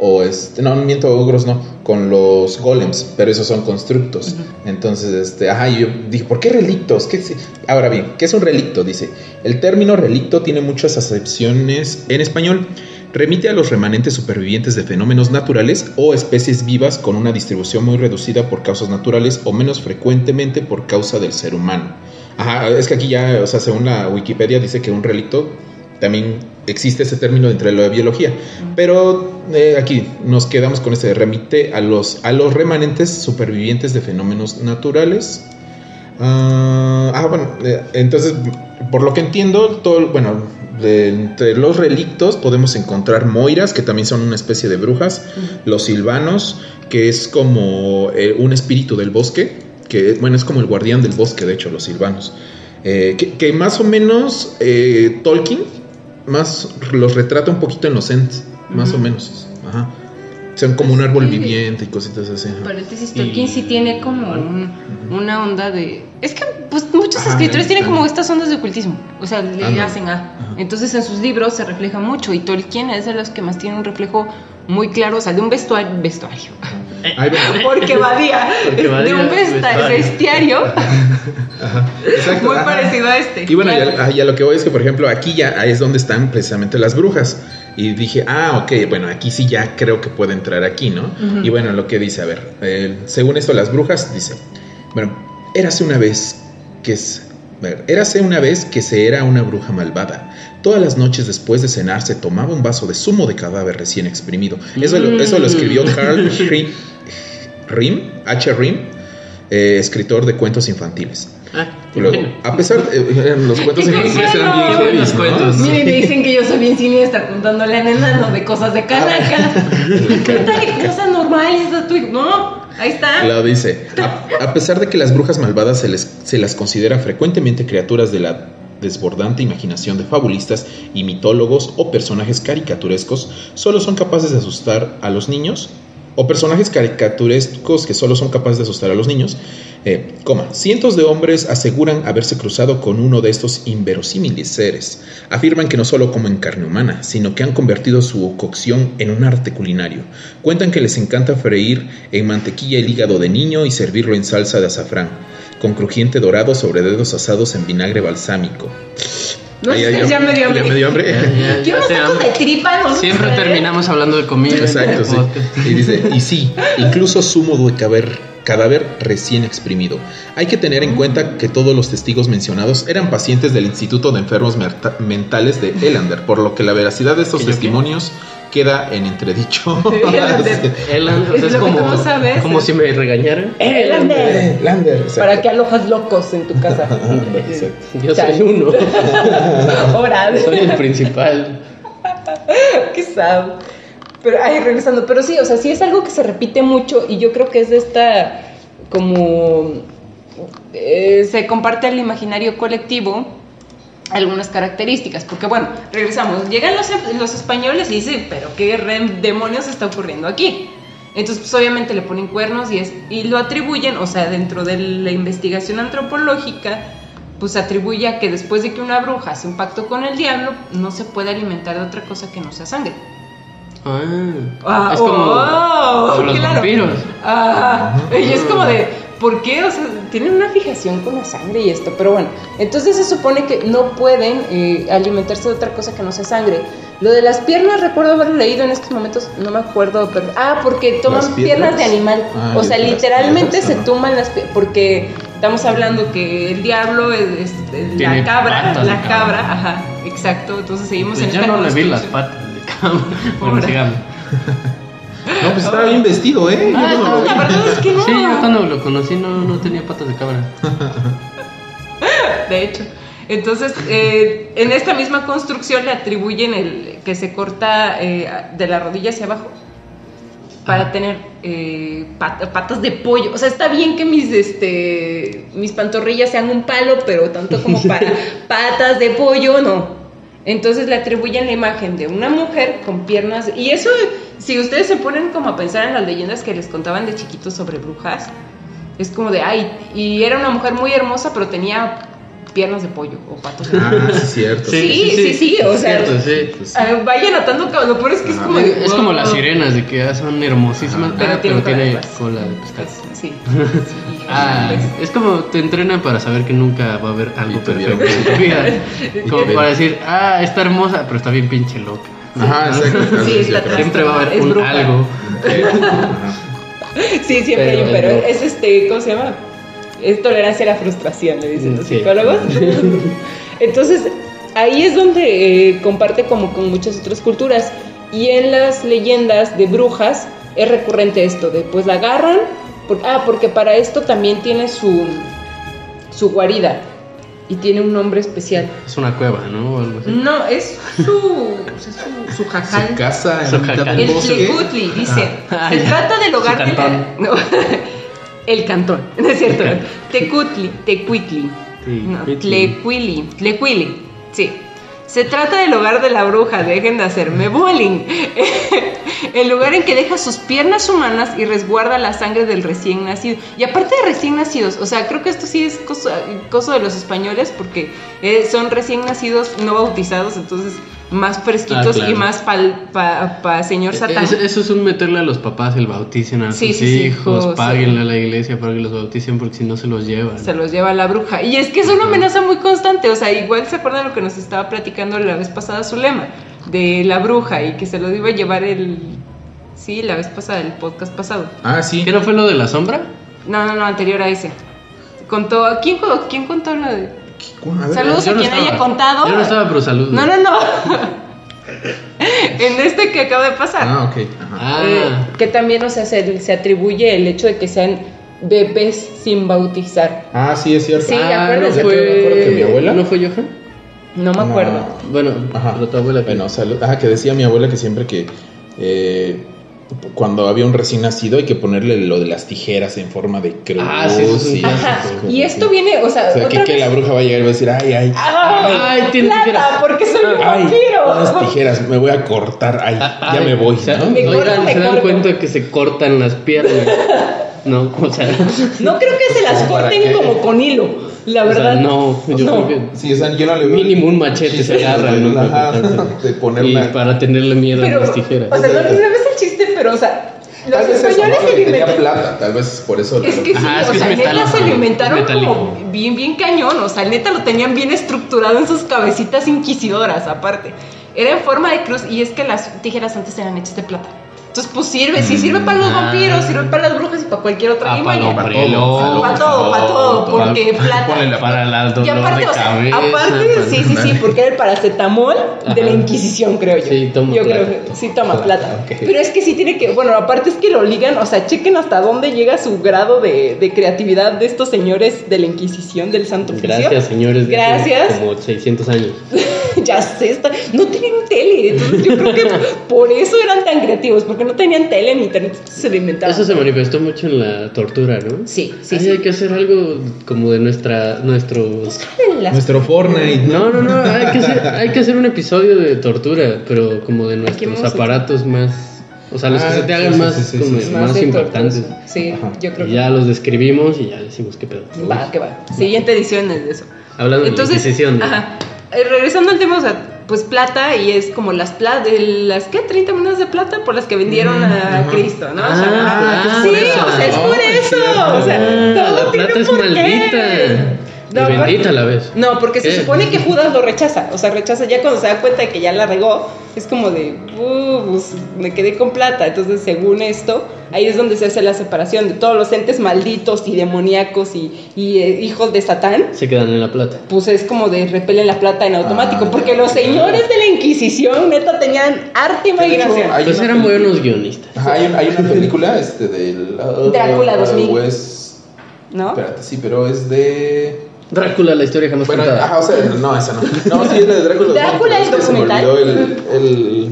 o este, no, miento ogros, no, con los golems, pero esos son constructos. Entonces, este, ajá, y yo dije, ¿por qué relictos? ¿Qué es? Ahora bien, ¿qué es un relicto? Dice, el término relicto tiene muchas acepciones en español. Remite a los remanentes supervivientes de fenómenos naturales o especies vivas con una distribución muy reducida por causas naturales o menos frecuentemente por causa del ser humano. Ajá, es que aquí ya, o sea, según la Wikipedia dice que un relicto también existe ese término dentro de la biología, pero eh, aquí nos quedamos con ese remite a los a los remanentes supervivientes de fenómenos naturales. Ah, ah, bueno, eh, entonces, por lo que entiendo, todo, bueno, de- entre los relictos podemos encontrar moiras, que también son una especie de brujas, los silvanos, que es como eh, un espíritu del bosque, que bueno, es como el guardián del bosque, de hecho, los silvanos. Eh, que, que más o menos eh, Tolkien más los retrata un poquito en los Ents, más o menos. Ajá. Son como un árbol viviente y cositas así. ajá. Paréntesis, Y- Tolkien sí tiene como un- una onda de... Es que pues muchos Ajá, escritores tienen como estas ondas de ocultismo. O sea, le Ándale. hacen a... Ajá. Entonces en sus libros se refleja mucho y Tolkien es de los que más tiene un reflejo muy claro, o sea, de un vestuario... vestuario. Porque vadía, Porque de Badía, un vesta- vestuario. bestiario Ajá. Exacto, muy ajá. parecido a este. Y bueno, Claro. y a, y a lo que voy es que, por ejemplo, aquí ya ahí es donde están precisamente las brujas. Y dije, ah, ok, bueno, aquí sí ya creo que puede entrar aquí, ¿no? Y bueno, lo que dice, a ver, eh, según esto, las brujas, dice, bueno, érase una vez que es. a ver, érase una vez que se era una bruja malvada. Todas las noches después de cenar se tomaba un vaso de zumo de cadáver recién exprimido. Eso, lo, eso lo escribió Carl Rim, Rim, H. Rim, eh, escritor de cuentos infantiles. Ah, luego, bueno. a pesar de los cuentos ¡Qué infantiles eran bien heavy, Los ¿no? cuentos. Miren, me dicen que yo soy bien siniestra contándole al enano de cosas de canaca. ¿Qué tal cosa normal es a tu hijo? No, ahí está. Lo dice, a, a pesar de que las brujas malvadas se, les, se las considera frecuentemente criaturas de la desbordante imaginación de fabulistas y mitólogos o personajes caricaturescos, solo son capaces de asustar a los niños, o personajes caricaturescos que solo son capaces de asustar a los niños, eh, coma, cientos de hombres aseguran haberse cruzado con uno de estos inverosímiles seres. Afirman que no solo comen carne humana, sino que han convertido su cocción en un arte culinario. Cuentan que les encanta freír en mantequilla el hígado de niño y servirlo en salsa de azafrán, con crujiente dorado sobre dedos asados en vinagre balsámico. No Ay, sé, ay, ya me dio hambre. Ya me dio hambre. Ya, ya, Yo ya unos te tacos hambre. de tripa, no. Siempre terminamos hablando de comida. en Exacto, este sí. Y dice, y sí, incluso zumo de cadáver, cadáver recién exprimido. Hay que tener en cuenta que todos los testigos mencionados eran pacientes del Instituto de Enfermos Merta- Mentales de Elander, por lo que la veracidad de estos ¿Que yo qué? Queda en entredicho. El Es es lo que como, sabes. como si me regañaran. Elander. Elander, exacto. Para que alojas locos en tu casa. Yo soy uno. Ahora. Soy el principal. Qué sad. Pero, ay, regresando, pero sí, o sea, sí es algo que se repite mucho y yo creo que es de esta, como, eh, se comparte al imaginario colectivo algunas características, porque bueno, regresamos, llegan los, los españoles y dicen, pero qué demonios está ocurriendo aquí. Entonces, pues obviamente le ponen cuernos y, es, y lo atribuyen, o sea, dentro de la investigación antropológica, pues atribuye a que después de que una bruja hace un pacto con el diablo, no se puede alimentar de otra cosa que no sea sangre. Ah, Ah, es como, oh, como los claro. vampiros. Ah, y es como de, ¿por qué? O sea, tienen una fijación con la sangre y esto, pero bueno, entonces se supone que no pueden eh, alimentarse de otra cosa que no sea sangre. Lo de las piernas, recuerdo haber leído en estos momentos, no me acuerdo, pero. Ah, porque toman ¿Las piernas? piernas? de animal. Ah, o sea, literalmente piernas, se ajá. toman las piernas, porque Estamos hablando que el diablo es, la cabra, la cabra. cabra, ajá, exacto. Entonces seguimos Pues en yo esta no le vi las patas de cabra. Bueno, Ahora. sigamos. No, pues estaba bien vestido, ¿eh? Yo Ah, no lo no, vi. la verdad es que no. Sí, yo cuando lo conocí no, no tenía patas de cabra. de hecho. Entonces, eh, en esta misma construcción le atribuyen el que se corta eh, de la rodilla hacia abajo para tener eh, pat- patas de pollo. O sea, está bien que mis, este, mis pantorrillas sean un palo, pero tanto como para patas de pollo, no. Entonces le atribuyen la imagen de una mujer con piernas. Y eso, si ustedes se ponen como a pensar en las leyendas que les contaban de chiquitos sobre brujas, es como de, ay, y era una mujer muy hermosa, pero tenía piernas de pollo o patos de pollo. Ah, sí, cierto. Sí, sí, sí, o sea, cierto, sí. Vaya notando que lo peor es que es como... Es como las sirenas de que ah, son hermosísimas, Pero ah, tiene pero cola de tiene cola de pescado. Sí. sí. Ah, es como te entrenan para saber que nunca va a haber algo perfecto en tu vida. Como para decir, ah, está hermosa, pero está bien pinche loca. Ajá, exacto. Sí, está. Siempre va a haber Es un bruja. algo. Sí, siempre hay un Pero-. Es este, ¿cómo se llama? Es tolerancia a la frustración, le dicen los Sí. psicólogos. Entonces, ahí es donde eh, comparte como con muchas otras culturas. Y en las leyendas de brujas es recurrente esto, de pues la agarran, por- ah, porque para esto también tiene su, su guarida y tiene un nombre especial. Es una cueva, ¿no? O algo así. No, es su, es su, su jacal. Su casa en Su mitad jacal. del El bosque. Tlecutli, dice. Ah, se ya. trata del hogar de la- cantón. no, el cantón, no es cierto. Tecutli, Tecuitli. No, Tecuitli. Tlecuili, Tlecuili, sí. Se trata del hogar de la bruja, dejen de hacerme bullying. El lugar en que deja sus piernas humanas y resguarda la sangre del recién nacido. Y aparte de recién nacidos, o sea, creo que esto sí es cosa, de los españoles porque eh, son recién nacidos no bautizados, entonces más fresquitos Ah, claro. y más para pa, señor Satán. Es- eso es un meterle a los papás el bauticen a Sí, sus sí, hijos, sí. páguenle a la iglesia para que los bauticen porque si no se los llevan. se los lleva la bruja. Y es que es una amenaza muy constante. O sea, igual se acuerdan lo que nos estaba platicando la vez pasada Zulema, de la bruja y que se los iba a llevar el. Sí, la vez pasada, el podcast pasado. Ah, sí. ¿Qué no fue lo de la sombra? No, no, no, anterior a ese. Contó. ¿Quién, quién contó lo de.? Ver, Saludos a no quien estaba. haya contado. Yo no estaba, pero saludos. No, no, no. en este que acaba de pasar. Ah, ok. Ajá. Ah, Eh, que también, o sea, se, se atribuye el hecho de que sean bebés sin bautizar. Ah, sí, es cierto. Sí, ah, no que me acuerdo que mi fue... abuela- ¿No fue Johan? No me No. acuerdo. Bueno, Ajá. pero tu abuela... Bueno, salud. Ah, que decía mi abuela que siempre que eh, cuando había un recién nacido hay que ponerle lo de las tijeras en forma de cruz. Ah, sí, eso es un y- clásico. Ajá. Y esto viene, o sea, O sea, que, la bruja va a llegar y va a decir, ay, ay. ¡Ay, Ay, tiene plata! tijeras. Porque soy un Ay, vampiro. unas tijeras, me voy a cortar. Ay, ya Ay, me voy, o sea, ¿no? Me corto, oigan, me se dan corto. cuenta que se cortan las piernas. No, o sea, No creo que se las ¿Para corten qué? como con hilo, la o sea, verdad. no, yo No. creo que Sí, o sea, yo no le veo. mínimo un machete se agarra, ¿no? De poner y una- para tenerle miedo Pero, a las tijeras. o sea, no, chiste, pero, o sea, los Tal vez eso, españoles ¿no? se Que alimentaron. plata, tal vez por eso. Es que sí, Ajá, es o que es sea, neta metálico, se alimentaron metálico. como bien, bien cañón, o sea, neta lo tenían bien estructurado en sus cabecitas inquisidoras, aparte. Era en forma de cruz y es que las tijeras antes eran hechas de plata. Entonces, pues sirve, sí sirve para los Ah. vampiros, sirve para las brujas y para cualquier otra Ah, para Para todo, Para todo, para todo, porque plata. Ponle la para la dolor Y aparte, de o sea, cabeza. aparte, sí, sí, sí, porque era el paracetamol de la. Inquisición, creo yo. Sí, toma Yo plata. creo que sí toma plata. Pero es que sí tiene que, bueno, aparte es que lo ligan, o sea, chequen hasta dónde llega su grado de, de creatividad de estos señores de la Inquisición del Santo Oficio. Gracias, señores. Gracias. Como 600 años. ya sé, está- no tenían tele, entonces yo creo que por eso eran tan creativos, porque no tenían tele ni internet, se lo inventaban. Eso se manifestó mucho en la tortura, ¿no? Sí, sí, Ay, sí. Hay que hacer algo como de nuestra, nuestro... En las- Nuestro Fortnite. No, no, no, hay que, hacer, hay que hacer un episodio de tortura, pero como de nuestros aparatos más... O sea, los que Ah, se te hagan sí, más, sí, sí, como sí, sí. más, impactantes. tortuoso. Sí, Ajá. yo creo Y que ya los describimos y ya decimos qué pedo. va, que va. Siguiente edición es de eso. Hablando Entonces, de la ajá. Eh, regresando al tema, o sea, pues plata y es como las plata, las ¿qué? 30 monedas de plata por las que vendieron a Ajá. Cristo, ¿no? O Ah, sea, ah, sí, o sea, es por es eso. O sea, todo la tiene plata es maldita. No, y bendita porque- a la vez. No, porque se supone que Judas lo rechaza. O sea, rechaza ya cuando se da cuenta de que ya la regó. Es como de, "Uh, pues, me quedé con plata. Entonces, según esto, ahí es donde se hace la separación de todos los entes malditos y demoníacos y, y, eh, hijos de Satán. Se quedan en la plata. Pues es como de repelen la plata en automático, Ah, porque los señores de la Inquisición, neta, tenían arte y imaginación. hay Pues eran peli- buenos guionistas. Ajá, hay, un- hay una película este, del. uh, Drácula 2000. Wes- ¿No? Espérate, sí, pero es de. Drácula, la historia jamás Bueno, contada. ajá, o sea, no, esa no. No, sí, es la de Drácula. Drácula, Es que se me documental. olvidó el, el,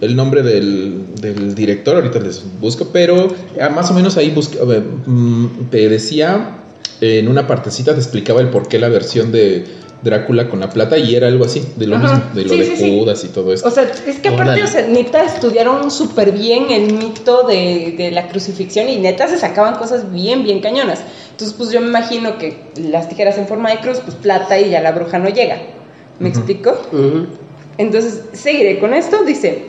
el nombre del, del director, ahorita les busco, pero ah, más o menos ahí busca, a ver, mm, te decía, en una partecita te explicaba el por qué la versión de Drácula con la plata y era algo así, de lo Ajá, mismo, de lo sí, de sí, sí. Judas y todo esto. O sea, es que aparte, Órale. o sea, neta estudiaron súper bien el mito de, de la crucifixión y neta se sacaban cosas bien, bien cañonas. Entonces, pues yo me imagino que las tijeras en forma de cruz, pues plata y ya la bruja no llega. ¿Me explico? Entonces, seguiré con esto. Dice,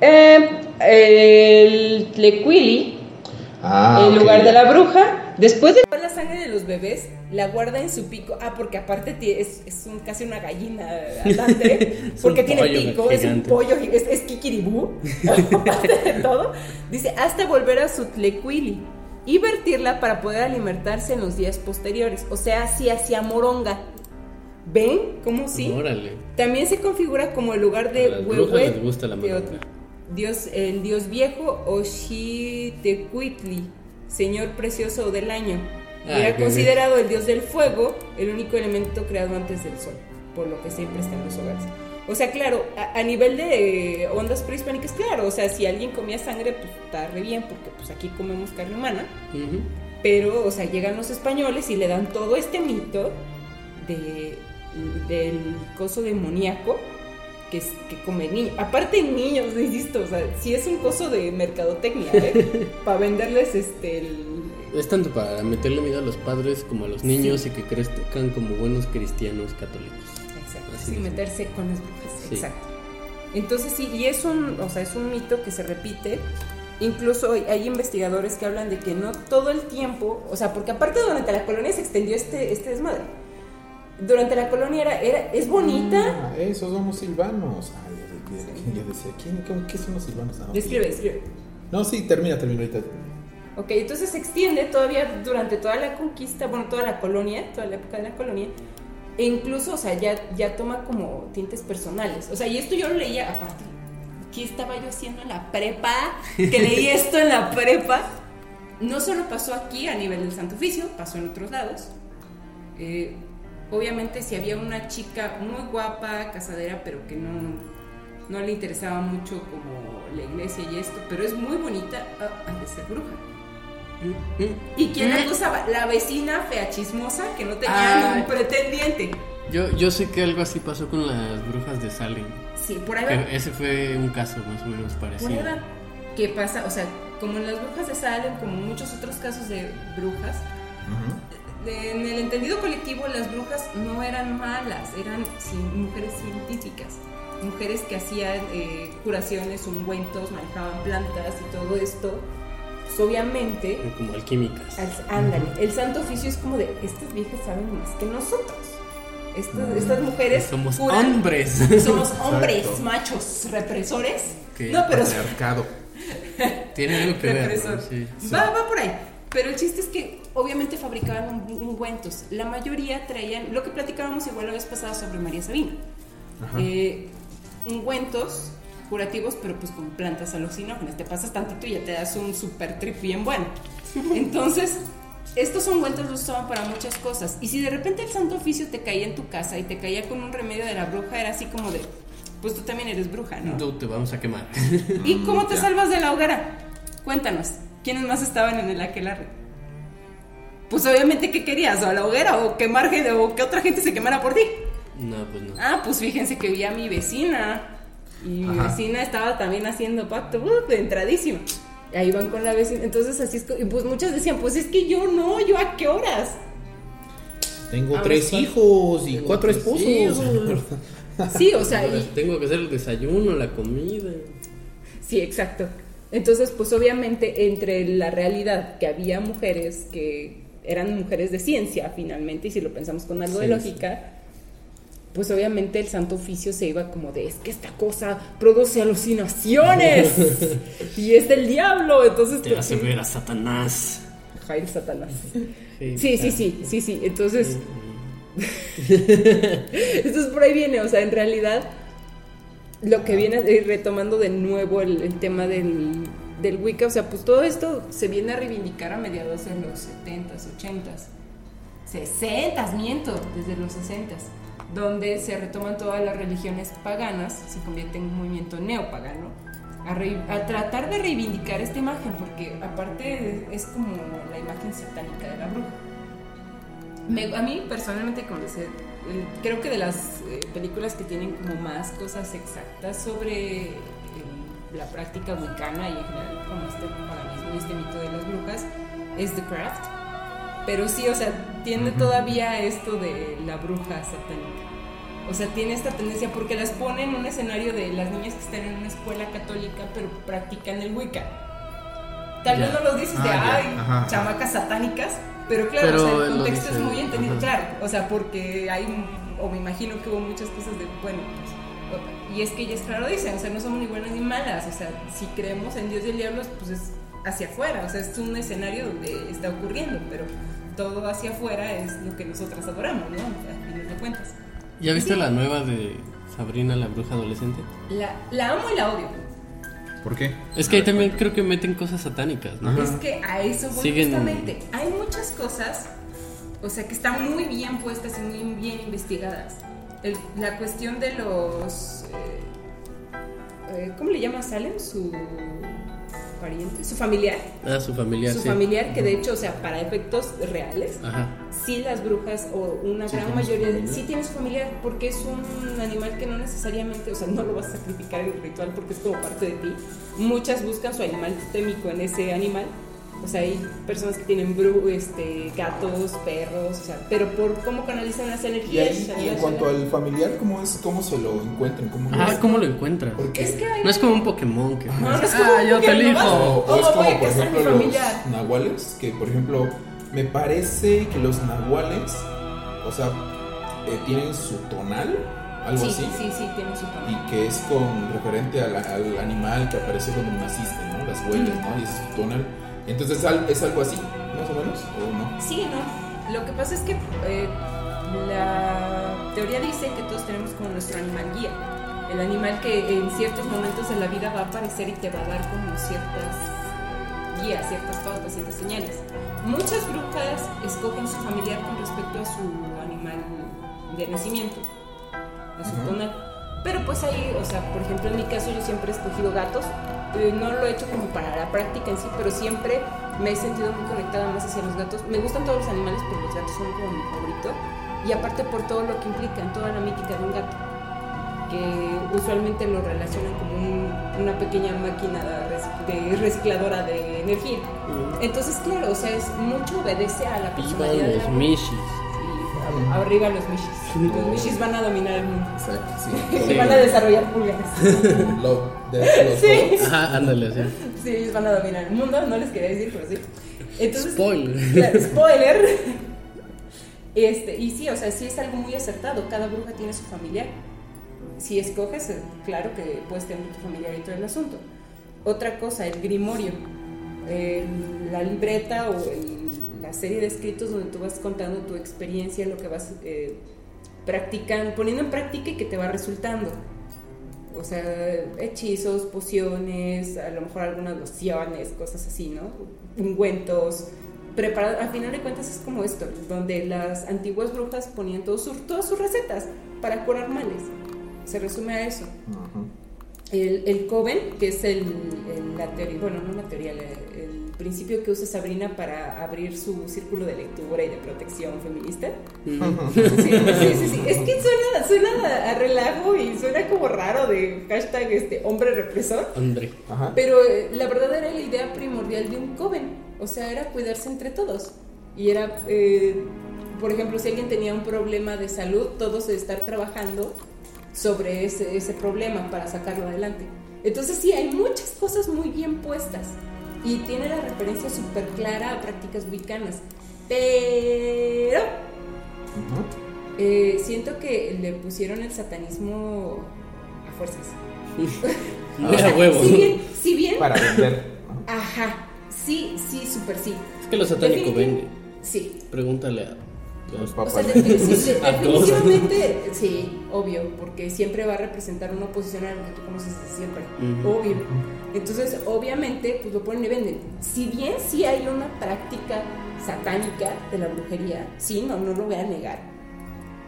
eh, el Tlequili, Ah, lugar de la bruja, después de la sangre de los bebés, la guarda en su pico. Ah, porque aparte es, es un- casi una gallina andante, porque tiene pico, es un pollo, es, es kikiribú, aparte de todo. Dice, hasta volver a su tlequili y vertirla para poder alimentarse en los días posteriores. O sea, si hacía moronga. ¿Ven cómo sí? Órale. También se configura como el lugar de A Huehue les gusta la moronga. Dios, el dios viejo Oshitecuitli, señor precioso del año. Y era considerado el dios del fuego, el único elemento creado antes del sol, por lo que siempre está en los hogares. O sea, claro, a, a nivel de ondas prehispánicas, claro, o sea, si alguien comía sangre, pues está re bien, porque pues aquí comemos carne humana. Pero, o sea, llegan los españoles y le dan todo este mito de, del coso demoníaco que, es, que come niños. Aparte niños, insisto, o sea, sí es un coso de mercadotecnia, ¿eh? Para venderles este el... Es tanto para meterle miedo a los padres como a los niños y que crezcan como buenos cristianos católicos. Así sí, meterse con las brujas, Sí. exacto. Entonces sí, y es un, o sea, es un mito que se repite. Incluso hay, investigadores que hablan de que no todo el tiempo, o sea, porque aparte durante la colonia se extendió este, este desmadre. Durante la colonia era, era es bonita. Ah, esos son los silvanos. Ay, ya decía, ¿quién, qué, qué son los silvanos? Ah, ok. Describe, describe. No, sí, termina, termina ahorita. Ok, entonces se extiende todavía durante toda la conquista, bueno, toda la colonia, toda la época de la colonia, e incluso, o sea, ya, ya toma como tintes personales. O sea, y esto yo lo leía aparte. Aquí estaba yo haciendo en la prepa, que leí esto en la prepa. No solo pasó aquí a nivel del Santo Oficio, pasó en otros lados. Eh, obviamente, si había una chica muy guapa, casadera, pero que no, no le interesaba mucho como la iglesia y esto, pero es muy bonita, ah, de ser bruja. ¿Y quién acusaba? La vecina fea chismosa que no tenía Ah. ningún pretendiente. Yo, yo sé que algo así pasó con las brujas de Salem. Sí, por ahí va. Ese fue un caso más o menos Por parecido. ahí va. ¿Qué pasa? O sea, como en las brujas de Salem, como en muchos otros casos de brujas, de- en el entendido colectivo las brujas no eran malas, eran mujeres científicas, mujeres que hacían eh, curaciones, ungüentos, manejaban plantas y todo esto. Pues obviamente Como alquímicas. Al- Ándale, el santo oficio es como de, estas viejas saben más que nosotros. Estas, estas mujeres Somos curan- hombres. Somos hombres, Exacto. machos, represores. No, pero Patriarcado. Tiene algo que ver. represor. ¿no? Sí. Va, va por ahí. Pero el chiste es que obviamente fabricaban un- ungüentos. La mayoría traían, lo que platicábamos igual la vez pasada sobre María Sabina. Eh, ungüentos curativos, pero pues con plantas alucinógenas. Te pasas tantito y ya te das un super trip bien bueno. Entonces, estos ungüentos los usaban para muchas cosas. Y si de repente el santo oficio te caía en tu casa y te caía con un remedio de la bruja, era así como de, pues tú también eres bruja, ¿no? Tú te vamos a quemar. ¿Y cómo te salvas de la hoguera? Cuéntanos, ¿quiénes más estaban en el aquelarre? Pues obviamente, ¿qué querías? ¿O a la hoguera? ¿O quemar gente? ¿O que otra gente se quemara por ti? No, pues no. Ah, pues fíjense que vi a mi vecina. Y mi Ajá. vecina estaba también haciendo pacto, uh, de entradísima. Y ahí van con la vecina. Entonces así es y pues muchas decían, pues es que yo no, yo a qué horas. Tengo Ah, tres ¿cuál? hijos y cuatro esposos. hijos. Sí, o sea, Pues y, Tengo que hacer el desayuno, la comida. Sí, exacto. Entonces, pues obviamente entre la realidad que había mujeres que eran mujeres de ciencia finalmente, y si lo pensamos con algo de Sí, lógica, pues obviamente el santo oficio se iba como de, es que esta cosa produce alucinaciones y es del diablo, entonces... Te hace ver a Satanás. Jair Satanás. Sí, sí, sí, sí, sí, entonces... entonces por ahí viene, o sea, en realidad lo que viene eh, retomando de nuevo el, el tema del, del Wicca, o sea, pues todo esto se viene a reivindicar a mediados de los 70s, 80s, 60s, miento, desde los 60s donde se retoman todas las religiones paganas, se convierte en un movimiento neopagano, a, a, tratar de reivindicar esta imagen, porque aparte es como la imagen satánica de la bruja. Me, a mí personalmente, como eh, creo que de las eh, películas que tienen como más cosas exactas sobre eh, la práctica wicana y en general como este paganismo y este mito de las brujas es The Craft pero sí, o sea, tiene todavía esto de la bruja satánica. O sea, tiene esta tendencia porque las pone en un escenario de las niñas que están en una escuela católica pero practican el Wicca. Tal vez no lo dices de, Ah, ay. Ajá. chamacas satánicas, pero claro, Pero o sea, el contexto es muy entendido, ajá. claro. O sea, porque hay, o me imagino que hubo muchas cosas de, bueno, pues, y es que ellas claro dicen, o sea, no somos ni buenas ni malas, o sea, si creemos en Dios y el diablo, pues es hacia afuera, o sea, es un escenario donde está ocurriendo, pero todo hacia afuera es lo que nosotras adoramos, ¿no? O sea, a fin de cuentas. ¿Ya viste la nueva de Sabrina la bruja adolescente? La, la amo y la odio. ¿Por qué? Es que ahí también creo que meten cosas satánicas, ¿no? Ajá. Es que a eso voy Siguen- justamente. Hay muchas cosas, o sea, que están muy bien puestas y muy bien investigadas. El- la cuestión de los. eh, eh, ¿Cómo le llama Salem? Su pariente, su familiar. Ah, su familiar, su sí. familiar, que de hecho, o sea, para efectos reales, Ajá. sí las brujas o una Sí gran mayoría de, sí tiene su familiar porque es un animal que no necesariamente, o sea, no lo vas a sacrificar en el ritual porque es como parte de ti. Muchas buscan su animal totémico en ese animal. O sea, hay personas que tienen bru este, gatos, perros, o sea, pero por cómo canalizan las Y, energías. ahí, y en cuanto al familiar, ¿cómo es? ¿Cómo se lo encuentran? ¿Cómo Ah, ¿cómo lo encuentras? Porque Es que hay No es como un Pokémon que... No, no es como ah, yo te elijo. O, o ¿Cómo es voy como, a por ejemplo, los nahuales, que por ejemplo, me parece que los nahuales, o sea, eh, tienen su tonal, algo sí, así, sí, sí, tiene su familia. y que es con referente al, al animal que apareció cuando naciste, ¿no? Las huellas, ¿no? Y ese es su tonal. Entonces, ¿es al- ¿es algo así, más o menos? ¿O no? Sí, no. Lo que pasa es que eh, la teoría dice que todos tenemos como nuestro animal guía. El animal que en ciertos momentos de la vida va a aparecer y te va a dar como ciertas guías, ciertas pautas, ciertas señales. Muchas brujas escogen su familiar con respecto a su animal de nacimiento, a su Ujú. tonal. Pero pues ahí, o sea, por ejemplo en mi caso yo siempre he escogido gatos. Eh, no lo he hecho como para la práctica en sí, pero siempre me he sentido muy conectada más hacia los gatos. Me gustan todos los animales, pero los gatos son como mi favorito. Y aparte por todo lo que implica, en toda la mítica de un gato, que usualmente lo relacionan como un- una pequeña máquina de recicladora de energía. Entonces, claro, o sea, es mucho obedece a la Vivan personalidad de la los. Sí, arriba los mishis. Los mishis van a dominar el mundo. Exacto, Y sí. van a desarrollar pulgares. Love, los Sí. dogs. Ajá, ándale. Sí, ellos van a dominar el mundo, no les quería decir, pero sí. Entonces, Spoiler. claro, spoiler. Este, y sí, o sea, sí es algo muy acertado. Cada bruja tiene su familiar. Si escoges, eh, claro que puedes tener tu familiar y todo el asunto. Otra cosa, el grimorio. El- la libreta o el- la serie de escritos donde tú vas contando tu experiencia, lo que vas eh, practicando, poniendo en práctica y que te va resultando. O sea, hechizos, pociones, a lo mejor algunas lociones, cosas así, ¿no? Ungüentos. Preparado, al final de cuentas es como esto, donde las antiguas brujas ponían todos sus, todas sus recetas para curar males. Se resume a eso. Ajá. El, el coven, que es el, el- la teoría, bueno, no la teoría, la- el principio que usa Sabrina para abrir su círculo de lectura y de protección feminista. Sí, sí, sí, sí. Es que suena, suena a relajo y suena como raro de hashtag este, hombre represor. Ajá. Pero eh, la verdad era la idea primordial de un coven. O sea, era cuidarse entre todos. Y era, eh, por ejemplo, si alguien tenía un problema de salud, todos estar trabajando sobre ese, ese problema para sacarlo adelante. Entonces sí, hay muchas cosas muy bien puestas. Y tiene la referencia súper clara a prácticas wiccanas. Pero Ajá. Eh, siento que le pusieron el satanismo a fuerzas. Muy a huevo. Si bien, si bien, Para vender. ajá, sí, sí, súper sí. Es que lo satánico vende. Sí. Precúntale a Los O papas. sea, de- de- sí, de- A todos. definitivamente, sí, obvio, porque siempre va a representar una oposición a lo que tú conoces desde siempre, Ujú. obvio. Entonces, obviamente, pues lo ponen y venden. Si bien sí hay una práctica satánica de la brujería, sí, no, no lo voy a negar.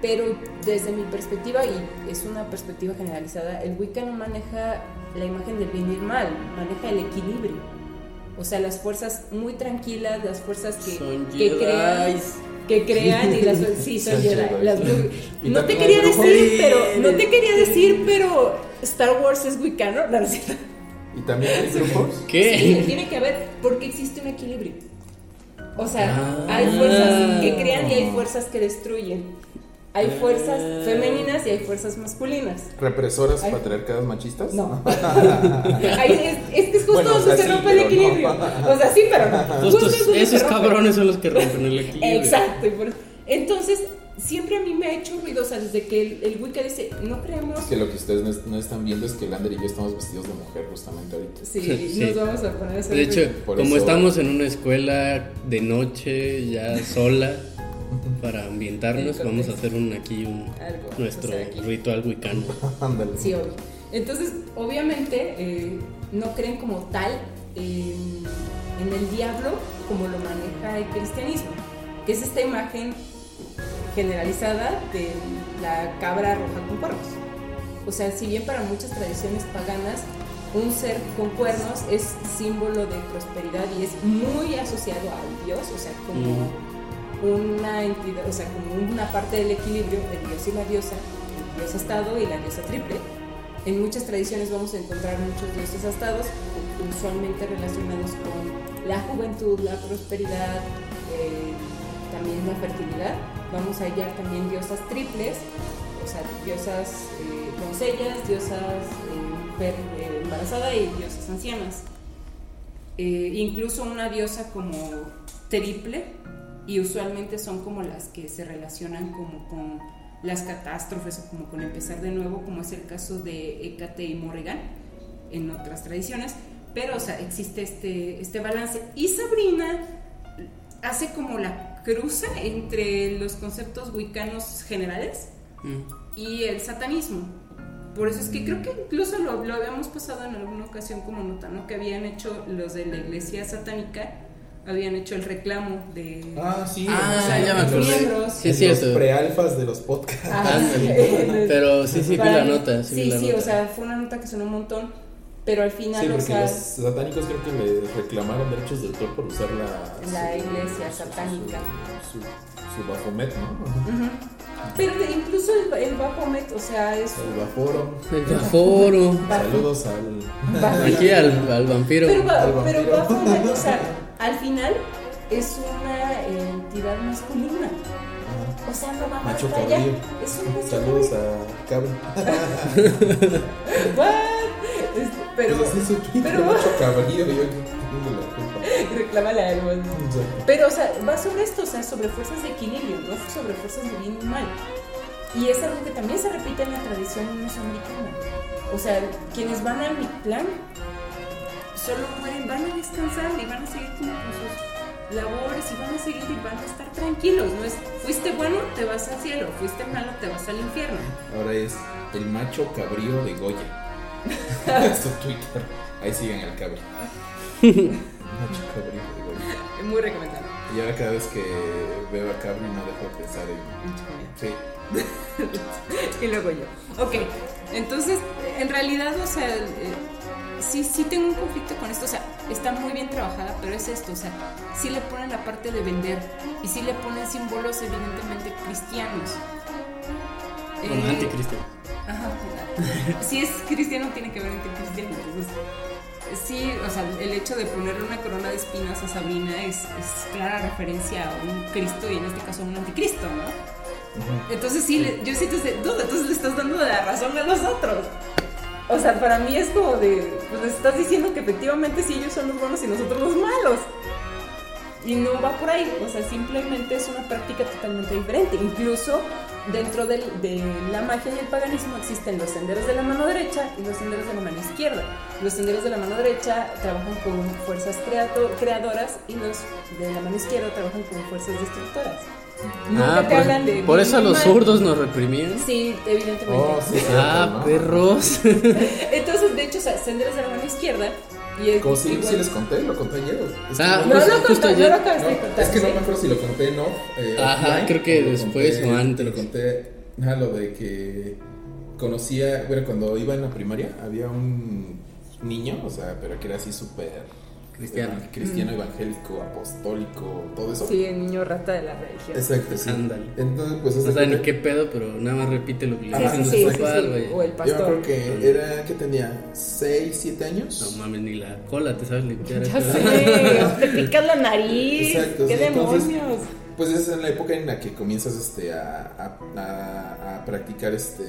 Pero desde mi perspectiva, y es una perspectiva generalizada, el Wicca no maneja la imagen del bien y el mal, maneja el equilibrio. O sea, las fuerzas muy tranquilas, las fuerzas que, Son que crean, que crean y las sí son Jedi, las no te quería decir, pero no te quería decir, pero Star Wars es wicano, no, no. Y también hay grupos. Sí, ¿Qué? tiene que haber porque existe un equilibrio. O sea, Ah. hay fuerzas que crean y hay fuerzas que destruyen. Hay fuerzas Ah. femeninas y hay fuerzas masculinas. ¿Represoras Ay. patriarcadas machistas? No. Ahí es, es que es justo Bueno, o donde sea, se sí, rompe el pero no. equilibrio. O sea, sí, pero no. Justo Justo esos cabrones son los que rompen el equilibrio. Exacto. Entonces, siempre a mí me ha hecho ruido, o sea, desde que el, el Wicca dice, no creemos. Es que lo que ustedes no, es- no están viendo es que Lander y yo estamos vestidos de mujer justamente ahorita. Sí, Sí. nos vamos a poner a hacer De hecho. Por como eso- estamos en una escuela de noche, ya sola, para ambientarnos, Sí, vamos a hacer un, aquí un, Algo, nuestro o sea, aquí. ritual wicano. Ándale. Sí, obvio. Entonces, obviamente, eh, no creen como tal en, en el diablo como lo maneja el cristianismo, que es esta imagen generalizada de la cabra roja con cuernos. O sea, si bien para muchas tradiciones paganas un ser con cuernos es símbolo de prosperidad y es muy asociado al Dios, o sea, como una entidad, o sea, como una parte del equilibrio, el Dios y la diosa, el Dios estado y la diosa triple. En muchas tradiciones vamos a encontrar muchos dioses astados, usualmente relacionados con la juventud, la prosperidad, eh, también la fertilidad. Vamos a hallar también diosas triples, o sea, diosas eh, doncellas, diosas eh, eh, embarazada y diosas ancianas. Eh, incluso una diosa como triple, y usualmente son como las que se relacionan como con las catástrofes o como con empezar de nuevo, como es el caso de Hécate y Morrigan en otras tradiciones, pero o sea, existe este, este balance. Y Sabrina hace como la cruza entre los conceptos wiccanos generales Mm. y el satanismo. Por eso es que creo que incluso lo, lo habíamos pasado en alguna ocasión como nota, ¿no? Que habían hecho los de la iglesia satánica, habían hecho el reclamo de... Ah, sí. Ah, o sea, ya me los- acordé. miembros. Sí, es los prealfas de los podcasts. Ah, Ándale. Pero sí, sí, vi la nota. Sí, Sí, vi la sí, nota. o sea, fue una nota que sonó un montón, pero al final, Sí, o porque sea, los satánicos creo que le reclamaron derechos de autor por usar la... La su- iglesia satánica. Su, su, su Baphomet, ¿no? ujú. pero de- incluso el, el Baphomet, o sea, es El Baforo. El Baforo. Saludos al... Aquí al, al vampiro. Pero, Al pero vampiro. Baphomet, o sea, al final es una entidad masculina. O sea, no va más Macho allá. cabrío. Es un Saludos a Cabri. Pero Pues así pero- macho cabrío. Yo tengo la culpa. reclámale a algo. Exacto. Pero, o sea, va sobre esto, o sea, sobre fuerzas de equilibrio, no sobre fuerzas de bien y mal. Y es algo que también se repite en la tradición mesoamericana. O sea, quienes van a mi plan solo mueren, van a descansar y van a seguir como con sus labores y van a seguir y van a estar tranquilos. No es, fuiste bueno, te vas al cielo, fuiste malo, te vas al infierno. Ahora es el macho cabrío de Goya. Es su Twitter. Ahí siguen al cabri. macho cabrío de Goya. Muy recomendable. Y ahora cada vez que veo a Cabri no dejo de pensar en... Sí. y luego yo. Ok, entonces, en realidad, o sea, eh, sí, sí tengo un conflicto con esto. O sea, está muy bien trabajada, pero es esto. O sea, sí le ponen la parte de vender y sí le ponen símbolos, evidentemente, cristianos. Bueno, Eh, anticristo. Ajá. Si es cristiano, tiene que ver anticristiano. Entonces, sí, o sea, el hecho de ponerle una corona de espinas a Sabrina es, es clara referencia a un Cristo y en este caso a un anticristo, ¿no? Entonces sí, le- yo siento ese duda, entonces le estás dando la razón a los otros. O sea, para mí es como de, pues les estás diciendo que efectivamente sí ellos son los buenos y nosotros los malos. Y no va por ahí, o sea, simplemente es una práctica totalmente diferente. Incluso dentro del- de la magia y el paganismo existen los senderos de la mano derecha y los senderos de la mano izquierda. Los senderos de la mano derecha trabajan con fuerzas creato- creadoras y los de la mano izquierda trabajan con fuerzas destructoras. Nunca Ah, te por, hablan de por eso a los zurdos nos reprimían. Sí, evidentemente. Oh, sí, Ah, perros. Entonces, de hecho, o sea, senderos de la mano izquierda y el, Como si, igual- si les conté, lo conté ayer. Es que Ah, no, No Justo- lo justo no ayer. lo acabaste de no, contar. es que no me acuerdo si lo conté no. eh, Ajá, offline, creo que después conté- o antes. Te lo conté, ajá, lo de que conocía, bueno, cuando iba en la primaria había un niño, o sea, pero que era así súper Cristiano. cristiano, evangélico, apostólico, todo eso. Sí, el niño rata de la religión. Exacto, sí. Ándale. Entonces, pues No hace sabe ni qué pedo, pero nada más repite lo que le dicen sí, sus sí, papás, sí, güey. o el Yo pastor. acuerdo que era que tenía 6, 7 años. No mames, ni la cola te sabes limpiar. Ya eso. sé, te picas la nariz. Exacto, ¿Qué sí, entonces- demonios? Pues es en la época en la que comienzas este, a, a- a- a practicar este,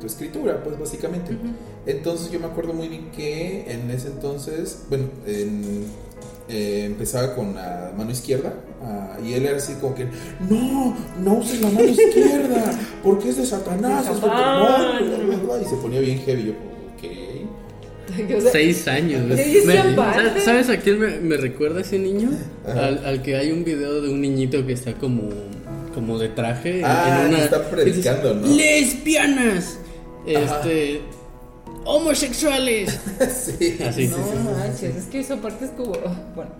tu escritura, pues básicamente. Entonces yo me acuerdo muy bien que en ese entonces, bueno, en- eh, empezaba con la mano izquierda ah, y él era así como que, no, no uses la mano izquierda, porque es de Satanás, es del Satán. demonio", bla, bla, bla, y se ponía bien heavy. Yo, ok. O sea, Seis años. Me-. ¿Sabes a quién me, me recuerda ese niño? Ajá. Al, al que hay un video de un niñito que está como, como de traje. en- Ah, en una, está predicando, ¿no? ¡Lesbianas! Este. ¡Homosexuales! sí. Así, sí, no sí, sí. manches, es que eso aparte es como. Bueno.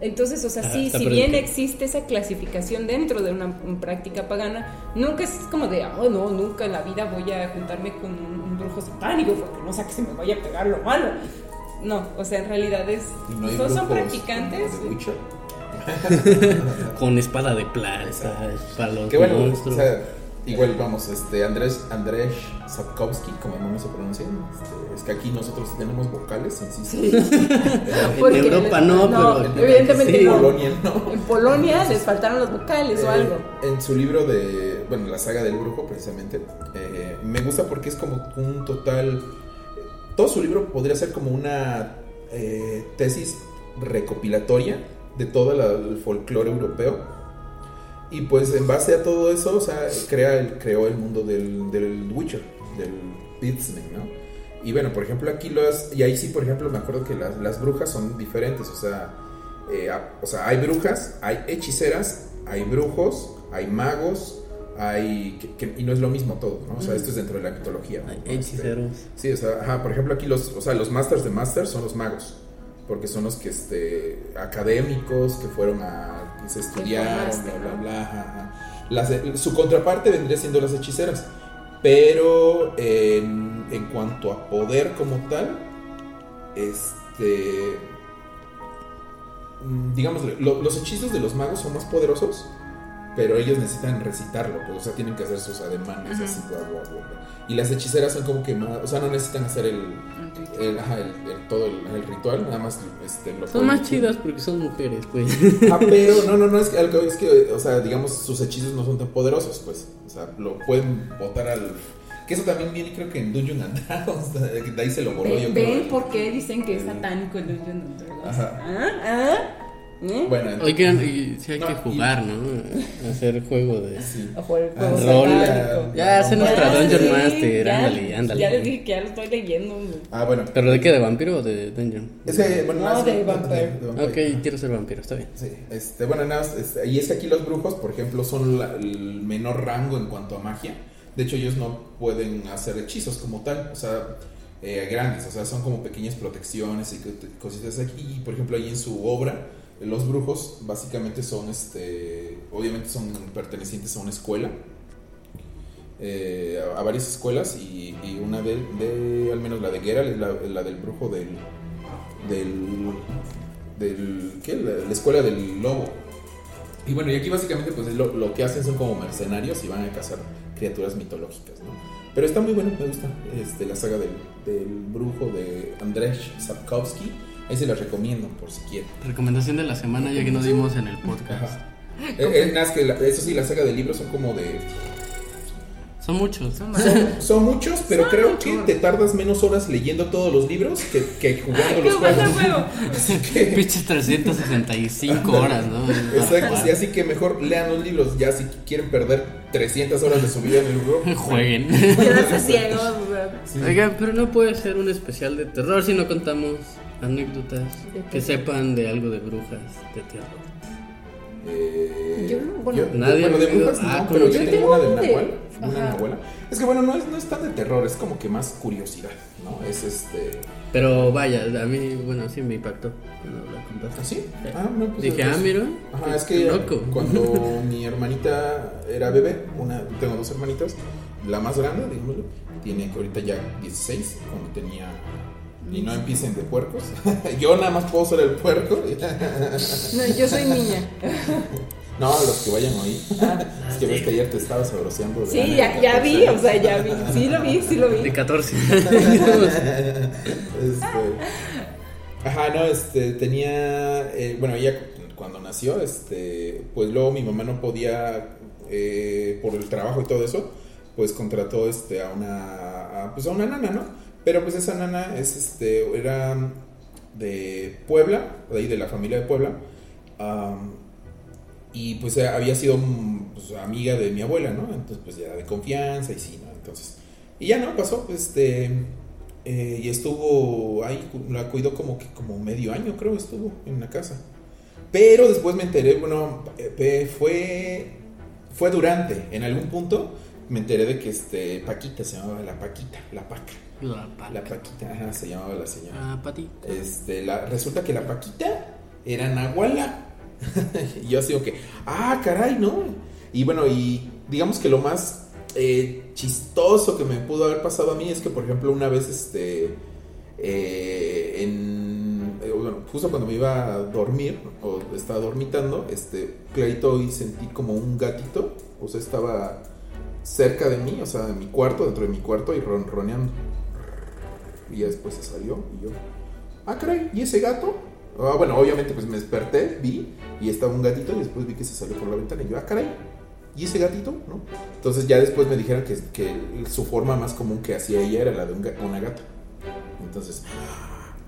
Entonces, o sea, Ajá, sí, si bien existe esa clasificación dentro de una, una práctica pagana, nunca es como de, oh no, nunca en la vida voy a juntarme con un, un brujo satánico porque no sé que se me vaya a pegar lo malo. No, o sea, en realidad es. No hay son, practicantes. Con espada de plata para los Que bueno, monstruos. o sea, igual vamos, este Andrés Andrés Sapkowski, como no se pronuncia, este, es que aquí nosotros tenemos vocales, insisto. Porque- Europa no, pero- Evidentemente Sí. no. Polonia, ¿no? En Polonia les faltaron los vocales o Eh, algo. En su libro de, bueno, la saga del brujo, precisamente, eh, me gusta porque es como un total. Todo su libro podría ser como una eh, tesis recopilatoria de todo la- el folclore europeo. Y pues en base a todo eso, o sea, crea el, creó el mundo del, del Witcher, del Pitsman, ¿no? Y bueno, por ejemplo, aquí las. Y ahí sí, por ejemplo, me acuerdo que las, las brujas son diferentes, o sea. eh, a- o sea, hay brujas, hay hechiceras, hay brujos, hay magos, hay. que- que- y no es lo mismo todo, ¿no? O sea, esto es dentro de la mitología. ¿no? Ay, Este, Hechiceros. Sí, o sea, ajá, por ejemplo, aquí los, o sea, los masters de masters son los magos, porque son los que, este, académicos que fueron a, se estudiaron, bla, bla, ¿no? bla, ajá, ajá. Las- su contraparte vendría siendo las hechiceras, pero en, en cuanto a poder como tal, este, mm, digamos, lo- los hechizos de los magos son más poderosos, pero ellos necesitan recitarlo, pues, o sea, tienen que hacer sus ademanes, así, bla, bla, bla, bla. Y las hechiceras son como que más, o sea, no necesitan hacer el, el, ajá, el, el- todo el, el ritual, nada más este, lo Son más chidas porque son mujeres, pues. Ah, pero no, no, no, es que, es que, o sea, digamos, sus hechizos no son tan poderosos, pues, o sea, lo pueden botar al... Que eso también viene, creo que en Dungeon and Dragons, de ahí se lo voló, yo ¿Ven, creo. ven por qué dicen que es satánico el Dungeon and Dragons? Ajá. ¿Ah? ¿Ah? ¿Eh? Bueno, entonces- Oigan, y sí hay No, que y- jugar, ¿no? Hacer juego de. sí. A jugar el Ah, juego rol. Ya, hace nuestra Dungeon sí, Master, ya, ándale, ándale. Ya les dije que ya lo estoy leyendo. Ah, bueno. ¿Pero de qué? ¿De vampiro o de dungeon? Es que, bueno, No, nada más- de vampire. Ok, quiero ser vampiro, está bien. Sí, este, bueno, nada, más, este, y es que aquí los brujos, por ejemplo, son la- el menor rango en cuanto a magia. De hecho, ellos no pueden hacer hechizos como tal, o sea, eh, grandes, o sea, son como pequeñas protecciones y co- cositas aquí. Y, por ejemplo, ahí en su obra, los brujos básicamente son, este, obviamente son pertenecientes a una escuela, eh, a, varias escuelas, y, y una de, de, al menos la de Geralt, es la, la del brujo del, del, del, ¿qué? La, la escuela del lobo. Y bueno, y aquí básicamente pues lo, lo que hacen son como mercenarios y van a cazar criaturas mitológicas, ¿no? Pero está muy bueno, me gusta este, la saga del, del brujo de Andrzej Sapkowski. Ahí se las recomiendo por si quieren. Recomendación de la semana, ya que nos dimos en el podcast. Eh, eh, es que la- eso sí, la saga de libros son como de... Son muchos. Son. Son muchos, pero Son creo muchos. que te tardas menos horas leyendo todos los libros que, que jugando ¿Qué los juegos. juego? Así que, Pinches 365 horas, ¿no? exacto, sí, así que mejor lean los libros. Ya si quieren perder 300 horas de su vida en el juego. Jueguen. Quedarse ciegos, sí. Oigan, pero no puede ser un especial de terror si no contamos anécdotas que sepan de algo de brujas de terror. Eh, Yo no, bueno, Nadie bueno, de brujas ah, no, pero yo tengo una de de- Nahual. Una. Nahuala. Es que bueno, no es, no es tan de terror, es como que más curiosidad, ¿no? Es este. Pero vaya, a mí, bueno, sí me impactó cuando la contaste. ¿Así? Ah, no, pues. Dije, ah, mira. Ajá, qué es que loco. cuando mi hermanita era bebé, una, tengo dos hermanitas, la más grande, digámoslo, tiene que ahorita ya 16, cuando tenía... Y no empiecen de puercos. Yo nada más puedo ser el puerco. No, yo soy niña. no, los que vayan ahí. es que ves que ayer te estabas sabroseando. de Sí, ya, ya vi, o sea, ya vi. Sí lo vi, sí lo De vi. 14. este, ajá, no, este, tenía, eh, bueno, ella cu- cuando nació, este, pues luego mi mamá no podía, eh, por el trabajo y todo eso, pues contrató, este, a una, a, pues a una nana, ¿no? Pero pues esa nana es, este, era de Puebla, de ahí de la familia de Puebla, y pues había sido pues, amiga de mi abuela, ¿no? Entonces pues ya de confianza y sí, ¿no? Entonces, y ya no, pasó, este, eh, y estuvo ahí, la cuidó como que como medio año, creo, estuvo en la casa. Pero después me enteré, bueno, fue, fue durante, en algún punto, me enteré de que este, Paquita se llamaba la Paquita, la Paca, La Paquita, ajá, se llamaba la señora. Ah, Pati. Este, la, resulta que la Paquita era Nahuala. y yo así como que, ah, caray, ¿no? Y bueno, y digamos que lo más eh, chistoso que me pudo haber pasado a mí es que, por ejemplo, una vez, este, eh, en, eh, bueno, justo cuando me iba a dormir, o estaba dormitando, este, clarito y sentí como un gatito, o sea, estaba cerca de mí, o sea, en mi cuarto, dentro de mi cuarto, y ronroneando. Y ya después se salió y yo, ah, caray, ¿y ese gato? Ah, bueno, obviamente pues me desperté, vi y estaba un gatito y después vi que se salió por la ventana y yo, ah, caray, ¿y ese gatito? ¿No? Entonces ya después me dijeron que, que su forma más común que hacía ella era la de un una gata. Entonces,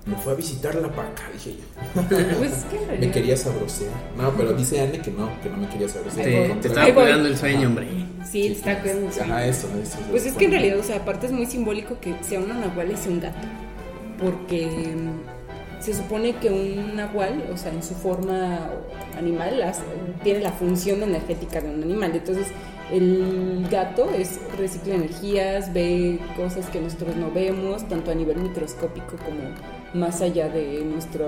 me fue a visitar la paca, dije yo. Pues es que en Me quería sabrosear. No, pero dice Anne que no, que no me quería sabrosear. Te, te estaba cuidando el sueño, hombre. Sí, está cuidando el sueño. Ajá, eso, eso. Pues es que en realidad, o sea, aparte es muy simbólico que sea una nahual y sea un gato. Porque mm, se supone que un nahual, o sea, en su forma animal, tiene la función energética de un animal. Entonces, el gato es recicla energías, ve cosas que nosotros no vemos, tanto a nivel microscópico como más allá de nuestra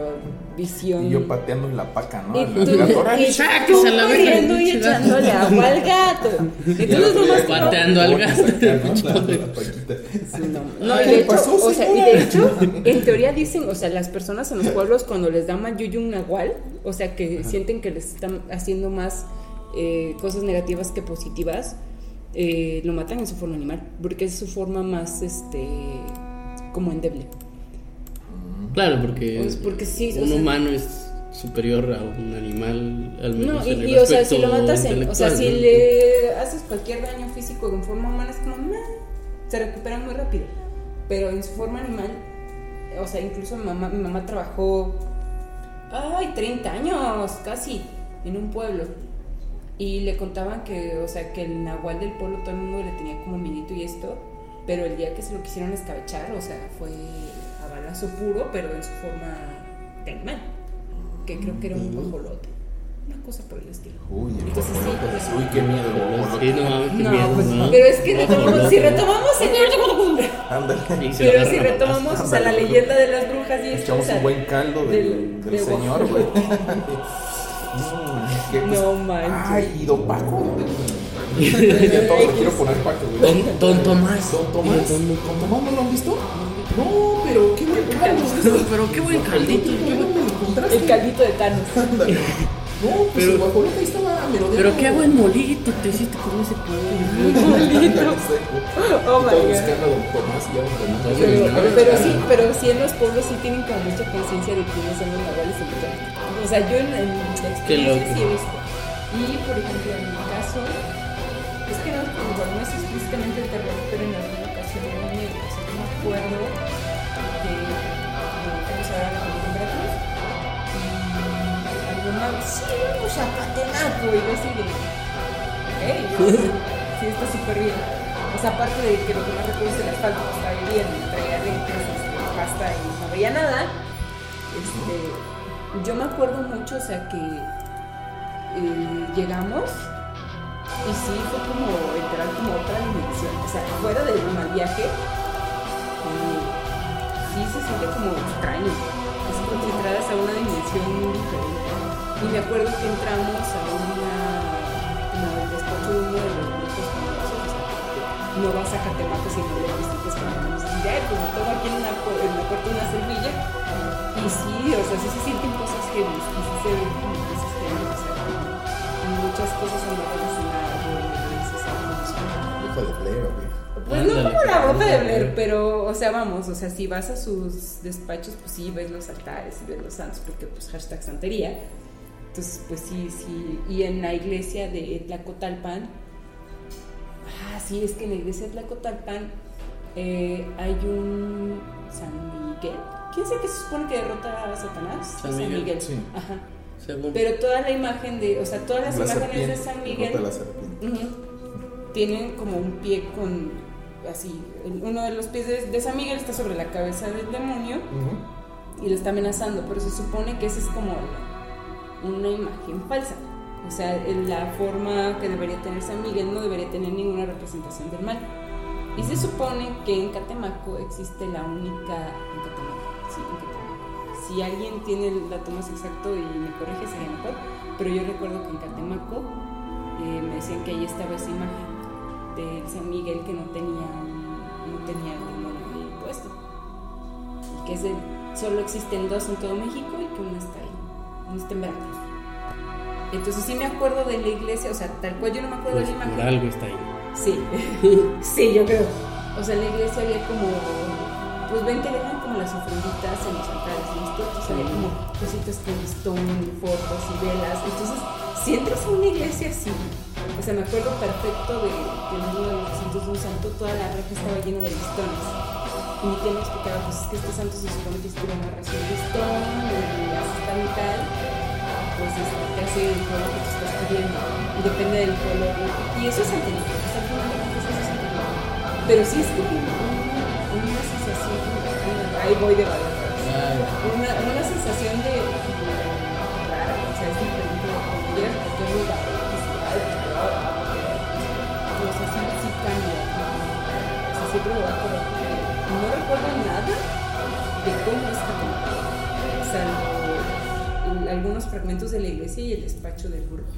visión. Y yo pateando en la paca, ¿no? Y tú, la y tú la corriendo y echándole agua al gato. Entonces nomás como- Pateando al gato. La paquita. No, y ¿qué de hecho, o sea, y de hecho, en teoría dicen, o sea, las personas en los pueblos cuando les da mayuyu un nahual, o sea, que sienten que les están haciendo más eh, cosas negativas que positivas, eh, lo matan en su forma animal, porque es su forma más, este, como endeble. Claro, porque, Pues porque sí, o un sea- humano es superior a un animal, al No, menos y, en el y, o sea, si lo matas en, o sea, si ¿no? le haces cualquier daño físico en forma humana es como, "Meh", se recupera muy rápido. Pero en su forma animal, o sea, incluso mi mamá, mi mamá trabajó, ay, 30 años casi, en un pueblo. Y le contaban que, o sea, que el nahual del pueblo todo el mundo le tenía como miedito y esto, pero el día que se lo quisieron escabechar, o sea, fue puro, pero en su forma de animal, que creo que era un guajolote, una cosa por el estilo. Uy, Entonces, sí, pues- Uy, qué miedo. Sí, no mames, qué No, miedo, pues, ¿no? pero es que retomamos, si retomamos Ándale. Y se lo pero si retomamos, o sea, la leyenda de las brujas y esto, o Echamos sea, un buen caldo del, del- del señor, güey. No, qué No cosa. manches. Ay, y Don Paco. Ya todos lo quiero poner Paco, güey. Don, don Tomás. Don Tomás. Don- ¿Don Tomás no lo han visto? No, pero qué buen caldo. Pero qué buen caldito. El caldito de Thanos. No, pues Pero- el guajolote ahí estaba merodeando. Pero qué buen molito te hiciste con ese pollo. Oh Y my god. buscando a Don Tomás y a Don Tomás. Pero, pero sí, pero sí en los pueblos sí tienen como mucha conciencia de quiénes son los nahuales y O sea, yo en, en la Qué experiencia loco. sí he visto. Y por ejemplo, en mi caso, sí, vamos a Catemaco, y así de, ok, sí, está súper bien. O sea, aparte de que lo que más recuerdo es el asfalto, que estaba lloviendo, traía lentes, este, pasta y no veía nada. Este, yo me acuerdo mucho, o sea, que eh, llegamos y sí fue como entrar como otra dimensión, o sea, fuera del mal viaje, eh, sí se siente como extraño, es como si entraras a una dimensión diferente. Y me acuerdo que entramos a una, como el despacho de uno de los grupos famosos, no vas a Catemaco sino le visitas como vamos a decir, ay, pues me tomo aquí en una, en la puerta una servilla. Y sí, o sea, sí se sienten cosas que y sí se ven como cosas que o sea, como muchas cosas en la Hijo de Blair. Pues no como la bruja de. Blair, pero, o sea, vamos, o sea, si vas a sus despachos, pues sí, ves los altares y ves los santos, porque pues hashtag santería. Entonces, pues sí, sí. Y en la iglesia de Tlacotalpan, ah, sí, es que en la iglesia de Tlacotalpan eh, hay un San Miguel. ¿Quién el que se supone que derrota a Satanás? San Miguel, sí. Ajá. Según. Pero toda la imagen de, o sea, todas las La imágenes de San Miguel la. Tienen como un pie con así, uno de los pies de, de San Miguel está sobre la cabeza del demonio y lo está amenazando, pero se supone que esa es como una imagen falsa. O sea, la forma que debería tener San Miguel no debería tener ninguna representación del mal. Y se supone que en Catemaco existe la única. En Catemaco, sí, en Catemaco. Si alguien tiene el dato más exacto y me corrige, sería mejor. Pero yo recuerdo que en Catemaco eh, me decían que ahí estaba esa imagen de San Miguel que no tenía, no tenía el demonio ahí puesto. Y que es el- solo existen dos en todo México y que uno está en Veracruz. Entonces sí me acuerdo de la iglesia, o sea, tal cual yo no me acuerdo Pues de la por imagen. algo está ahí. Sí, sí, yo creo. O sea, en la iglesia había como, pues ven que dejan como las ofrenditas en los altares, ¿listo? Entonces había como cositas con listón, fotos y velas. Entonces, si entras a una iglesia así, o sea, me acuerdo perfecto de que en uno de los santos de un santo, toda la reja estaba llena de listones. Y mi tía me explicaba, pues es que este santo se supone que es narración de listón, y haces tal y tal, pues este, te hace el color que tú estás pidiendo. Y depende del color. ¿no? Y eso es cuentas eso es entendible. Pero sí es como una, una sensación, ahí voy de valor. Una, una sensación de, rara, o sea, es diferente cuando llegas a cualquier lugar, que se va de color, o sea, sí, sí cambia. O sea, siempre me va a algunos fragmentos de la iglesia y el despacho del brujo.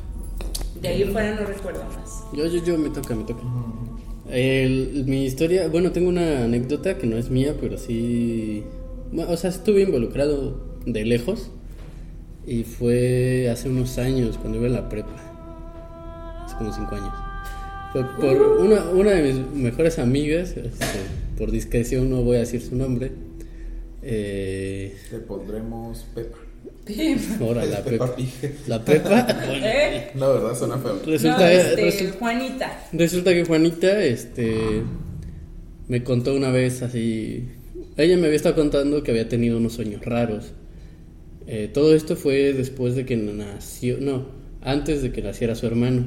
De ahí fuera no recuerdo más. Yo, yo, yo, me toca, me toca. El- mi historia, bueno, tengo una anécdota que no es mía, pero sí. bueno, o sea, estuve involucrado de lejos. Y fue hace unos años, cuando iba en la prepa. Hace como cinco años. Fue por una, una de mis mejores amigas, este, por discreción no voy a decir su nombre. Eh, Le pondremos Pepa. Ahora la Peppa prepa. La prepa. bueno, ¿Eh? ¿verdad? Suena feo. resulta, no, este, resulta- Juanita. Resulta que Juanita, este, me contó una vez así, ella me había estado contando que había tenido unos sueños raros. Eh, todo esto fue después de que nació, no, antes de que naciera su hermano.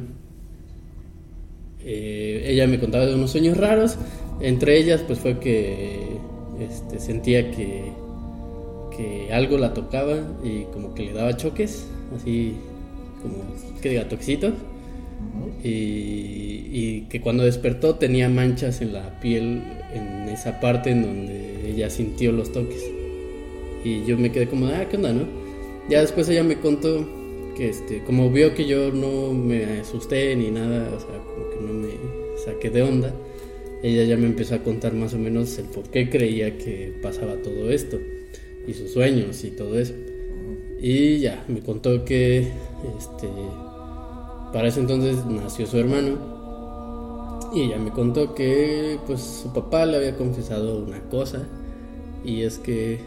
Eh, ella me contaba de unos sueños raros, entre ellas pues fue que este, sentía que, que algo la tocaba y como que le daba choques, así como que diga toxitos. Y, y que cuando despertó tenía manchas en la piel, en esa parte en donde ella sintió los toques. Y yo me quedé como, ah, ¿qué onda, no? Ya después ella me contó que, este, como vio que yo no me asusté ni nada, o sea, como que no me saqué de onda, ella ya me empezó a contar más o menos el por qué creía que pasaba todo esto, y sus sueños y todo eso. Y ya, me contó que, este, para ese entonces nació su hermano. Y ella me contó que pues su papá le había confesado una cosa. Y es que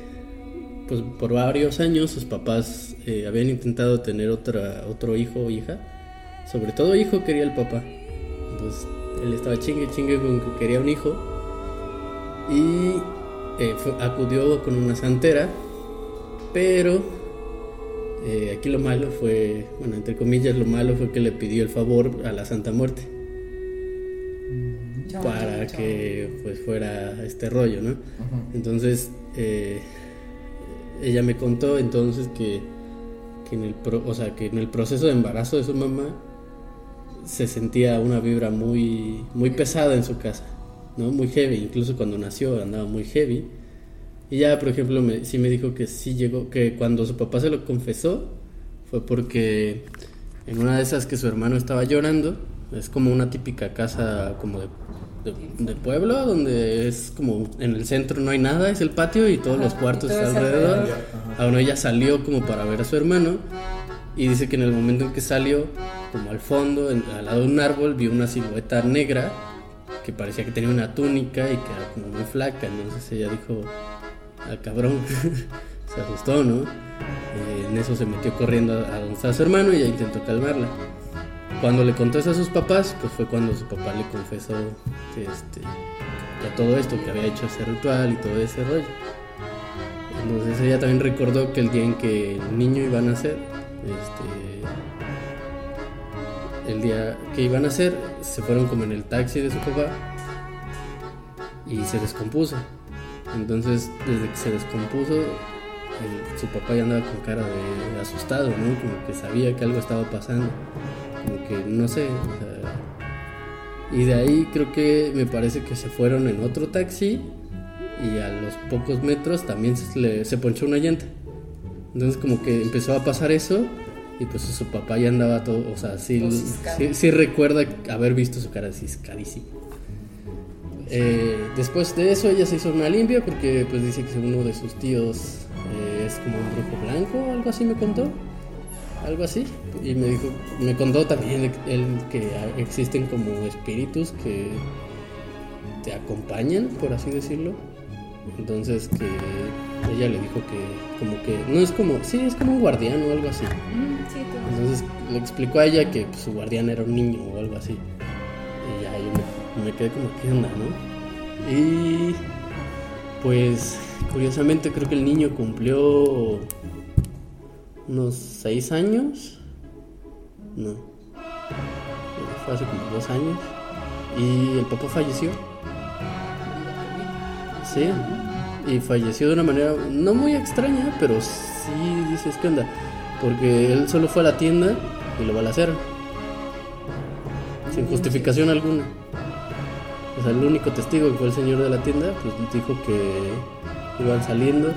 pues por varios años sus papás eh, habían intentado tener otra otro hijo o hija. Sobre todo hijo quería el papá. Entonces Él estaba chingue chingue con que quería un hijo. Y eh, fue- acudió con una santera, pero eh, aquí lo malo fue, bueno, entre comillas, lo malo fue que le pidió el favor a la Santa Muerte. Para que pues fuera este rollo, ¿no? Entonces eh, ella me contó entonces que, que en el pro- o sea, que en el proceso de embarazo de su mamá se sentía una vibra muy muy pesada en su casa, ¿no? Muy heavy, incluso cuando nació andaba muy heavy. Y ya, por ejemplo, me, sí me dijo que sí llegó, que cuando su papá se lo confesó fue porque en una de esas que su hermano estaba llorando, es como una típica casa como de, de- de pueblo, donde es como en el centro no hay nada, es el patio y todos Ajá, los cuartos están alrededor. alrededor. Bueno, ella salió como para ver a su hermano y dice que en el momento en que salió, como al fondo, en- al lado de un árbol, vio una silueta negra que parecía que tenía una túnica y que era como muy flaca. Entonces ella dijo, ah, cabrón, se asustó, ¿no? Eh, en eso se metió corriendo a a su hermano y ella intentó calmarla. Cuando le contó eso a sus papás, pues fue cuando su papá le confesó que, este, que todo esto, que había hecho ese ritual y todo ese rollo. Entonces ella también recordó que el día en que el niño iba a nacer, este, el día que iban a nacer, se fueron como en el taxi de su papá y se descompuso. Entonces, desde que se descompuso, el- su papá ya andaba con cara de asustado, ¿no? Como que sabía que algo estaba pasando. Como que, no sé, y de ahí creo que me parece que se fueron en otro taxi y a los pocos metros también se, se ponchó una llanta. Entonces como que empezó a pasar eso y pues su papá ya andaba todo, o sea, sí, sí recuerda haber visto su cara ciscadísima. Eh, después de eso ella se hizo una limpia porque pues dice que uno de sus tíos eh, es como un brujo blanco, algo así me contó, algo así, y me dijo, me contó también él que existen como espíritus que te acompañan, por así decirlo. Entonces que ella le dijo que como que no es como, sí, es como un guardián o algo así. Mm. Entonces le explicó a ella que pues, su guardián era un niño o algo así. Y ya yo me, me quedé como, ¿qué onda, no? Y pues curiosamente creo que el niño cumplió unos seis años. No. Fue hace como dos años. Y el papá falleció. Sí. Y falleció de una manera no muy extraña, pero sí dices, ¿qué onda? Porque él solo fue a la tienda y lo balacearon. Sin justificación alguna. O sea, el único testigo que fue el señor de la tienda, pues dijo que iban saliendo.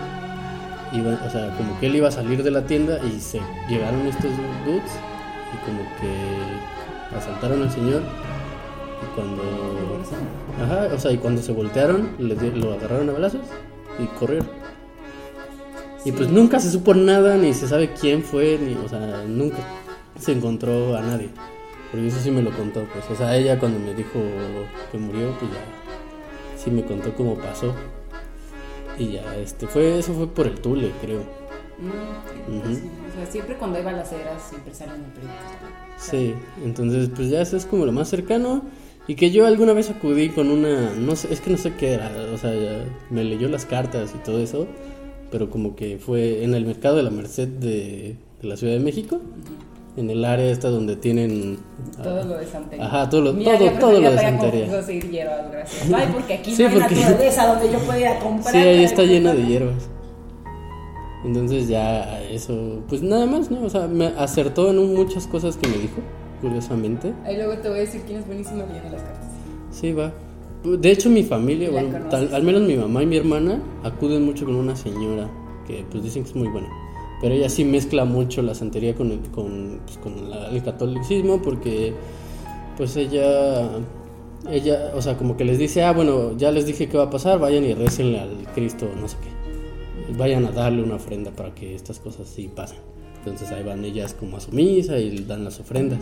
Iban, o sea, como que él iba a salir de la tienda y se llegaron estos dudes y como que asaltaron al señor. Y cuando. Ajá, o sea, y cuando se voltearon, le di- lo agarraron a balazos y corrieron. Y pues nunca se supo nada, ni se sabe quién fue, ni, o sea, nunca se encontró a nadie. Porque eso sí me lo contó, pues. O sea, ella cuando me dijo que murió, pues ya sí me contó cómo pasó. Y ya, este, fue, eso fue por el Tule, creo. Mm, Ujú. sí. O sea, siempre cuando hay balaceras, siempre salen en periódicos. Sí, entonces pues ya eso es como lo más cercano. Y que yo alguna vez acudí con una, no sé, es que no sé qué era, o sea, me leyó las cartas y todo eso, pero como que fue en el mercado de la Merced de, de la Ciudad de México, en el área esta donde tienen... Todo lo de santería. Ajá, todo lo- Mi todo- todo lo de santería. conseguir hierbas, gracias. Ay, porque aquí Sí, no hay porque- naturaleza donde yo pueda ir a comprar. Sí, ahí está llena de hierbas. Entonces ya eso, pues nada más, ¿no? O sea, me acertó en un- muchas cosas que me dijo, curiosamente. Ahí luego te voy a decir quién es buenísimo leyendo las cartas. Sí, va. De hecho, mi familia, bueno, tal- al menos mi mamá y mi hermana acuden mucho con una señora que pues dicen que es muy buena. Pero ella sí mezcla mucho la santería con el, con, pues, con la- el catolicismo porque pues ella, ella, o sea, como que les dice, ah, bueno, ya les dije qué va a pasar, vayan y recenle al Cristo, no sé qué. Vayan a darle una ofrenda para que estas cosas sí pasen. Entonces ahí van ellas como a su misa y dan las ofrendas.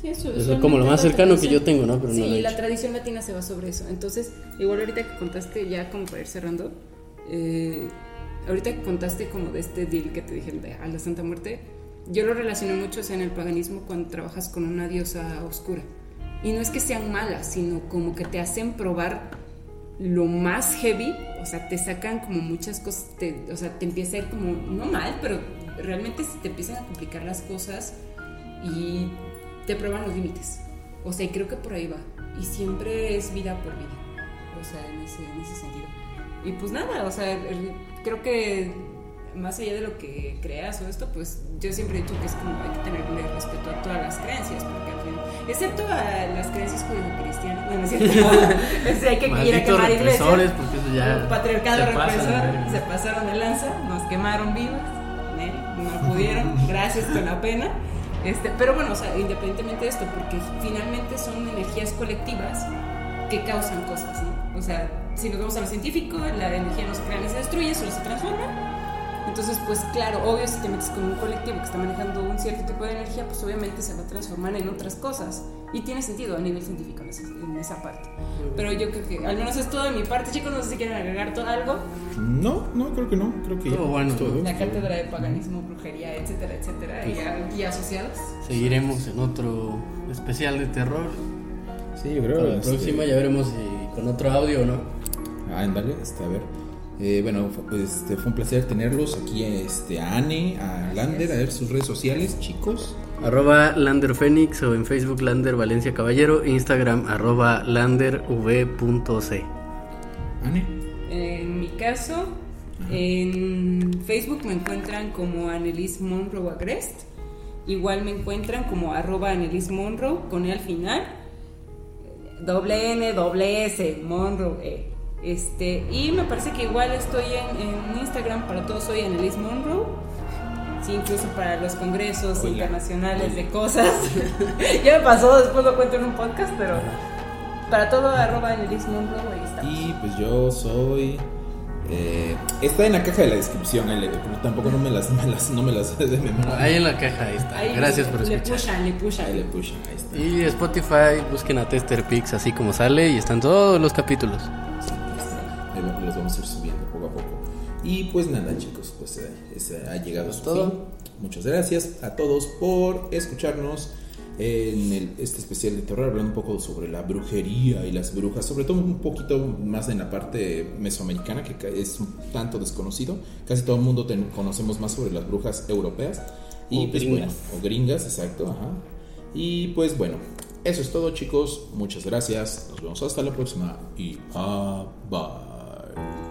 Sí, eso, Eso es como lo más cercano que yo tengo, ¿no? Pero sí, no he la tradición latina se va sobre eso. Entonces, igual ahorita que contaste, ya como para ir cerrando, eh, ahorita que contaste como de este deal que te dije de a la Santa Muerte, yo lo relacioné mucho o sea, en el paganismo cuando trabajas con una diosa oscura. Y no es que sean malas, sino como que te hacen probar lo más heavy, o sea, te sacan como muchas cosas, te- o sea, te empieza a ir como, no mal, pero realmente se te empiezan a complicar las cosas y te prueban los límites. O sea, y creo que por ahí va. Y siempre es vida por vida, o sea, en ese, en ese sentido. Y pues nada, o sea, creo que más allá de lo que creas o esto, pues yo siempre he dicho que es como hay que tenerle respeto a todas las creencias, porque al final, excepto a las creencias judío-cristianas, no, no es cierto, Es de hay que ir a quemar iglesias. porque eso ya El patriarcado se pasan represor, verga. se pasaron de lanza, nos quemaron vivas, ¿eh? no pudieron, gracias con la pena. Este, pero bueno, o sea, independientemente de esto, porque finalmente son energías colectivas que causan cosas, ¿no? O sea, si nos vamos a lo científico, la energía no se crea ni se destruye, solo se transforma. Entonces, pues claro, obvio, si te metes con un colectivo que está manejando un cierto tipo de energía, pues obviamente se va a transformar en otras cosas. Y tiene sentido a nivel científico en esa, en esa parte. Pero yo creo que, al menos es todo de mi parte, chicos, no sé si quieren agregar todo algo. No, no, creo que no. Creo que. Todo bueno. Todo. La cátedra de paganismo, brujería, etcétera, etcétera, y, a- y asociados. Seguiremos en otro especial de terror. Sí, yo creo. Para la este, próxima ya veremos si con otro audio o no. Ah, ándale, este, a ver. Eh, bueno, fue, este, fue un placer tenerlos aquí este, a Anne, a Lander, a ver sus redes sociales, chicos. Arroba Lander Fénix o en Facebook Lander Valencia Caballero, Instagram arroba landerv.c. Anne. En mi caso, en Facebook me encuentran como Annelise Monroe Agrest. Igual me encuentran como arroba Annelise Monroe con E al final. Doble N, doble S, Monroe E. Este, y me parece que igual estoy en, en Instagram para todos, soy Annelise Monroe. Sí, incluso para los congresos internacionales de cosas. ya me pasó, después lo cuento en un podcast, pero para todo arroba Annelise Monroe, ahí estamos. Y pues yo soy. eh, está en la caja de la descripción, eh, pero tampoco no me las, me las- no me las de memoria. Ahí en la caja ahí está. Ahí Gracias por le escuchar. pushan, le pushan. Ahí le pushan, ahí está. Y Spotify, busquen a Tester Pix así como sale y están todos los capítulos. Vamos a ir subiendo poco a poco. Y pues nada, chicos, pues eh, ha llegado su todo. fin. Muchas gracias a todos por escucharnos en el- este especial de terror, hablando un poco sobre la brujería y las brujas, sobre todo un poquito más en la parte mesoamericana, que es un tanto desconocido. Casi todo el mundo ten- conocemos más sobre las brujas europeas. Y O pues gringas. bueno, o gringas, exacto, ajá. Y pues bueno, eso es todo, chicos. Muchas gracias. Nos vemos hasta la próxima. Y ah, bye. Bye.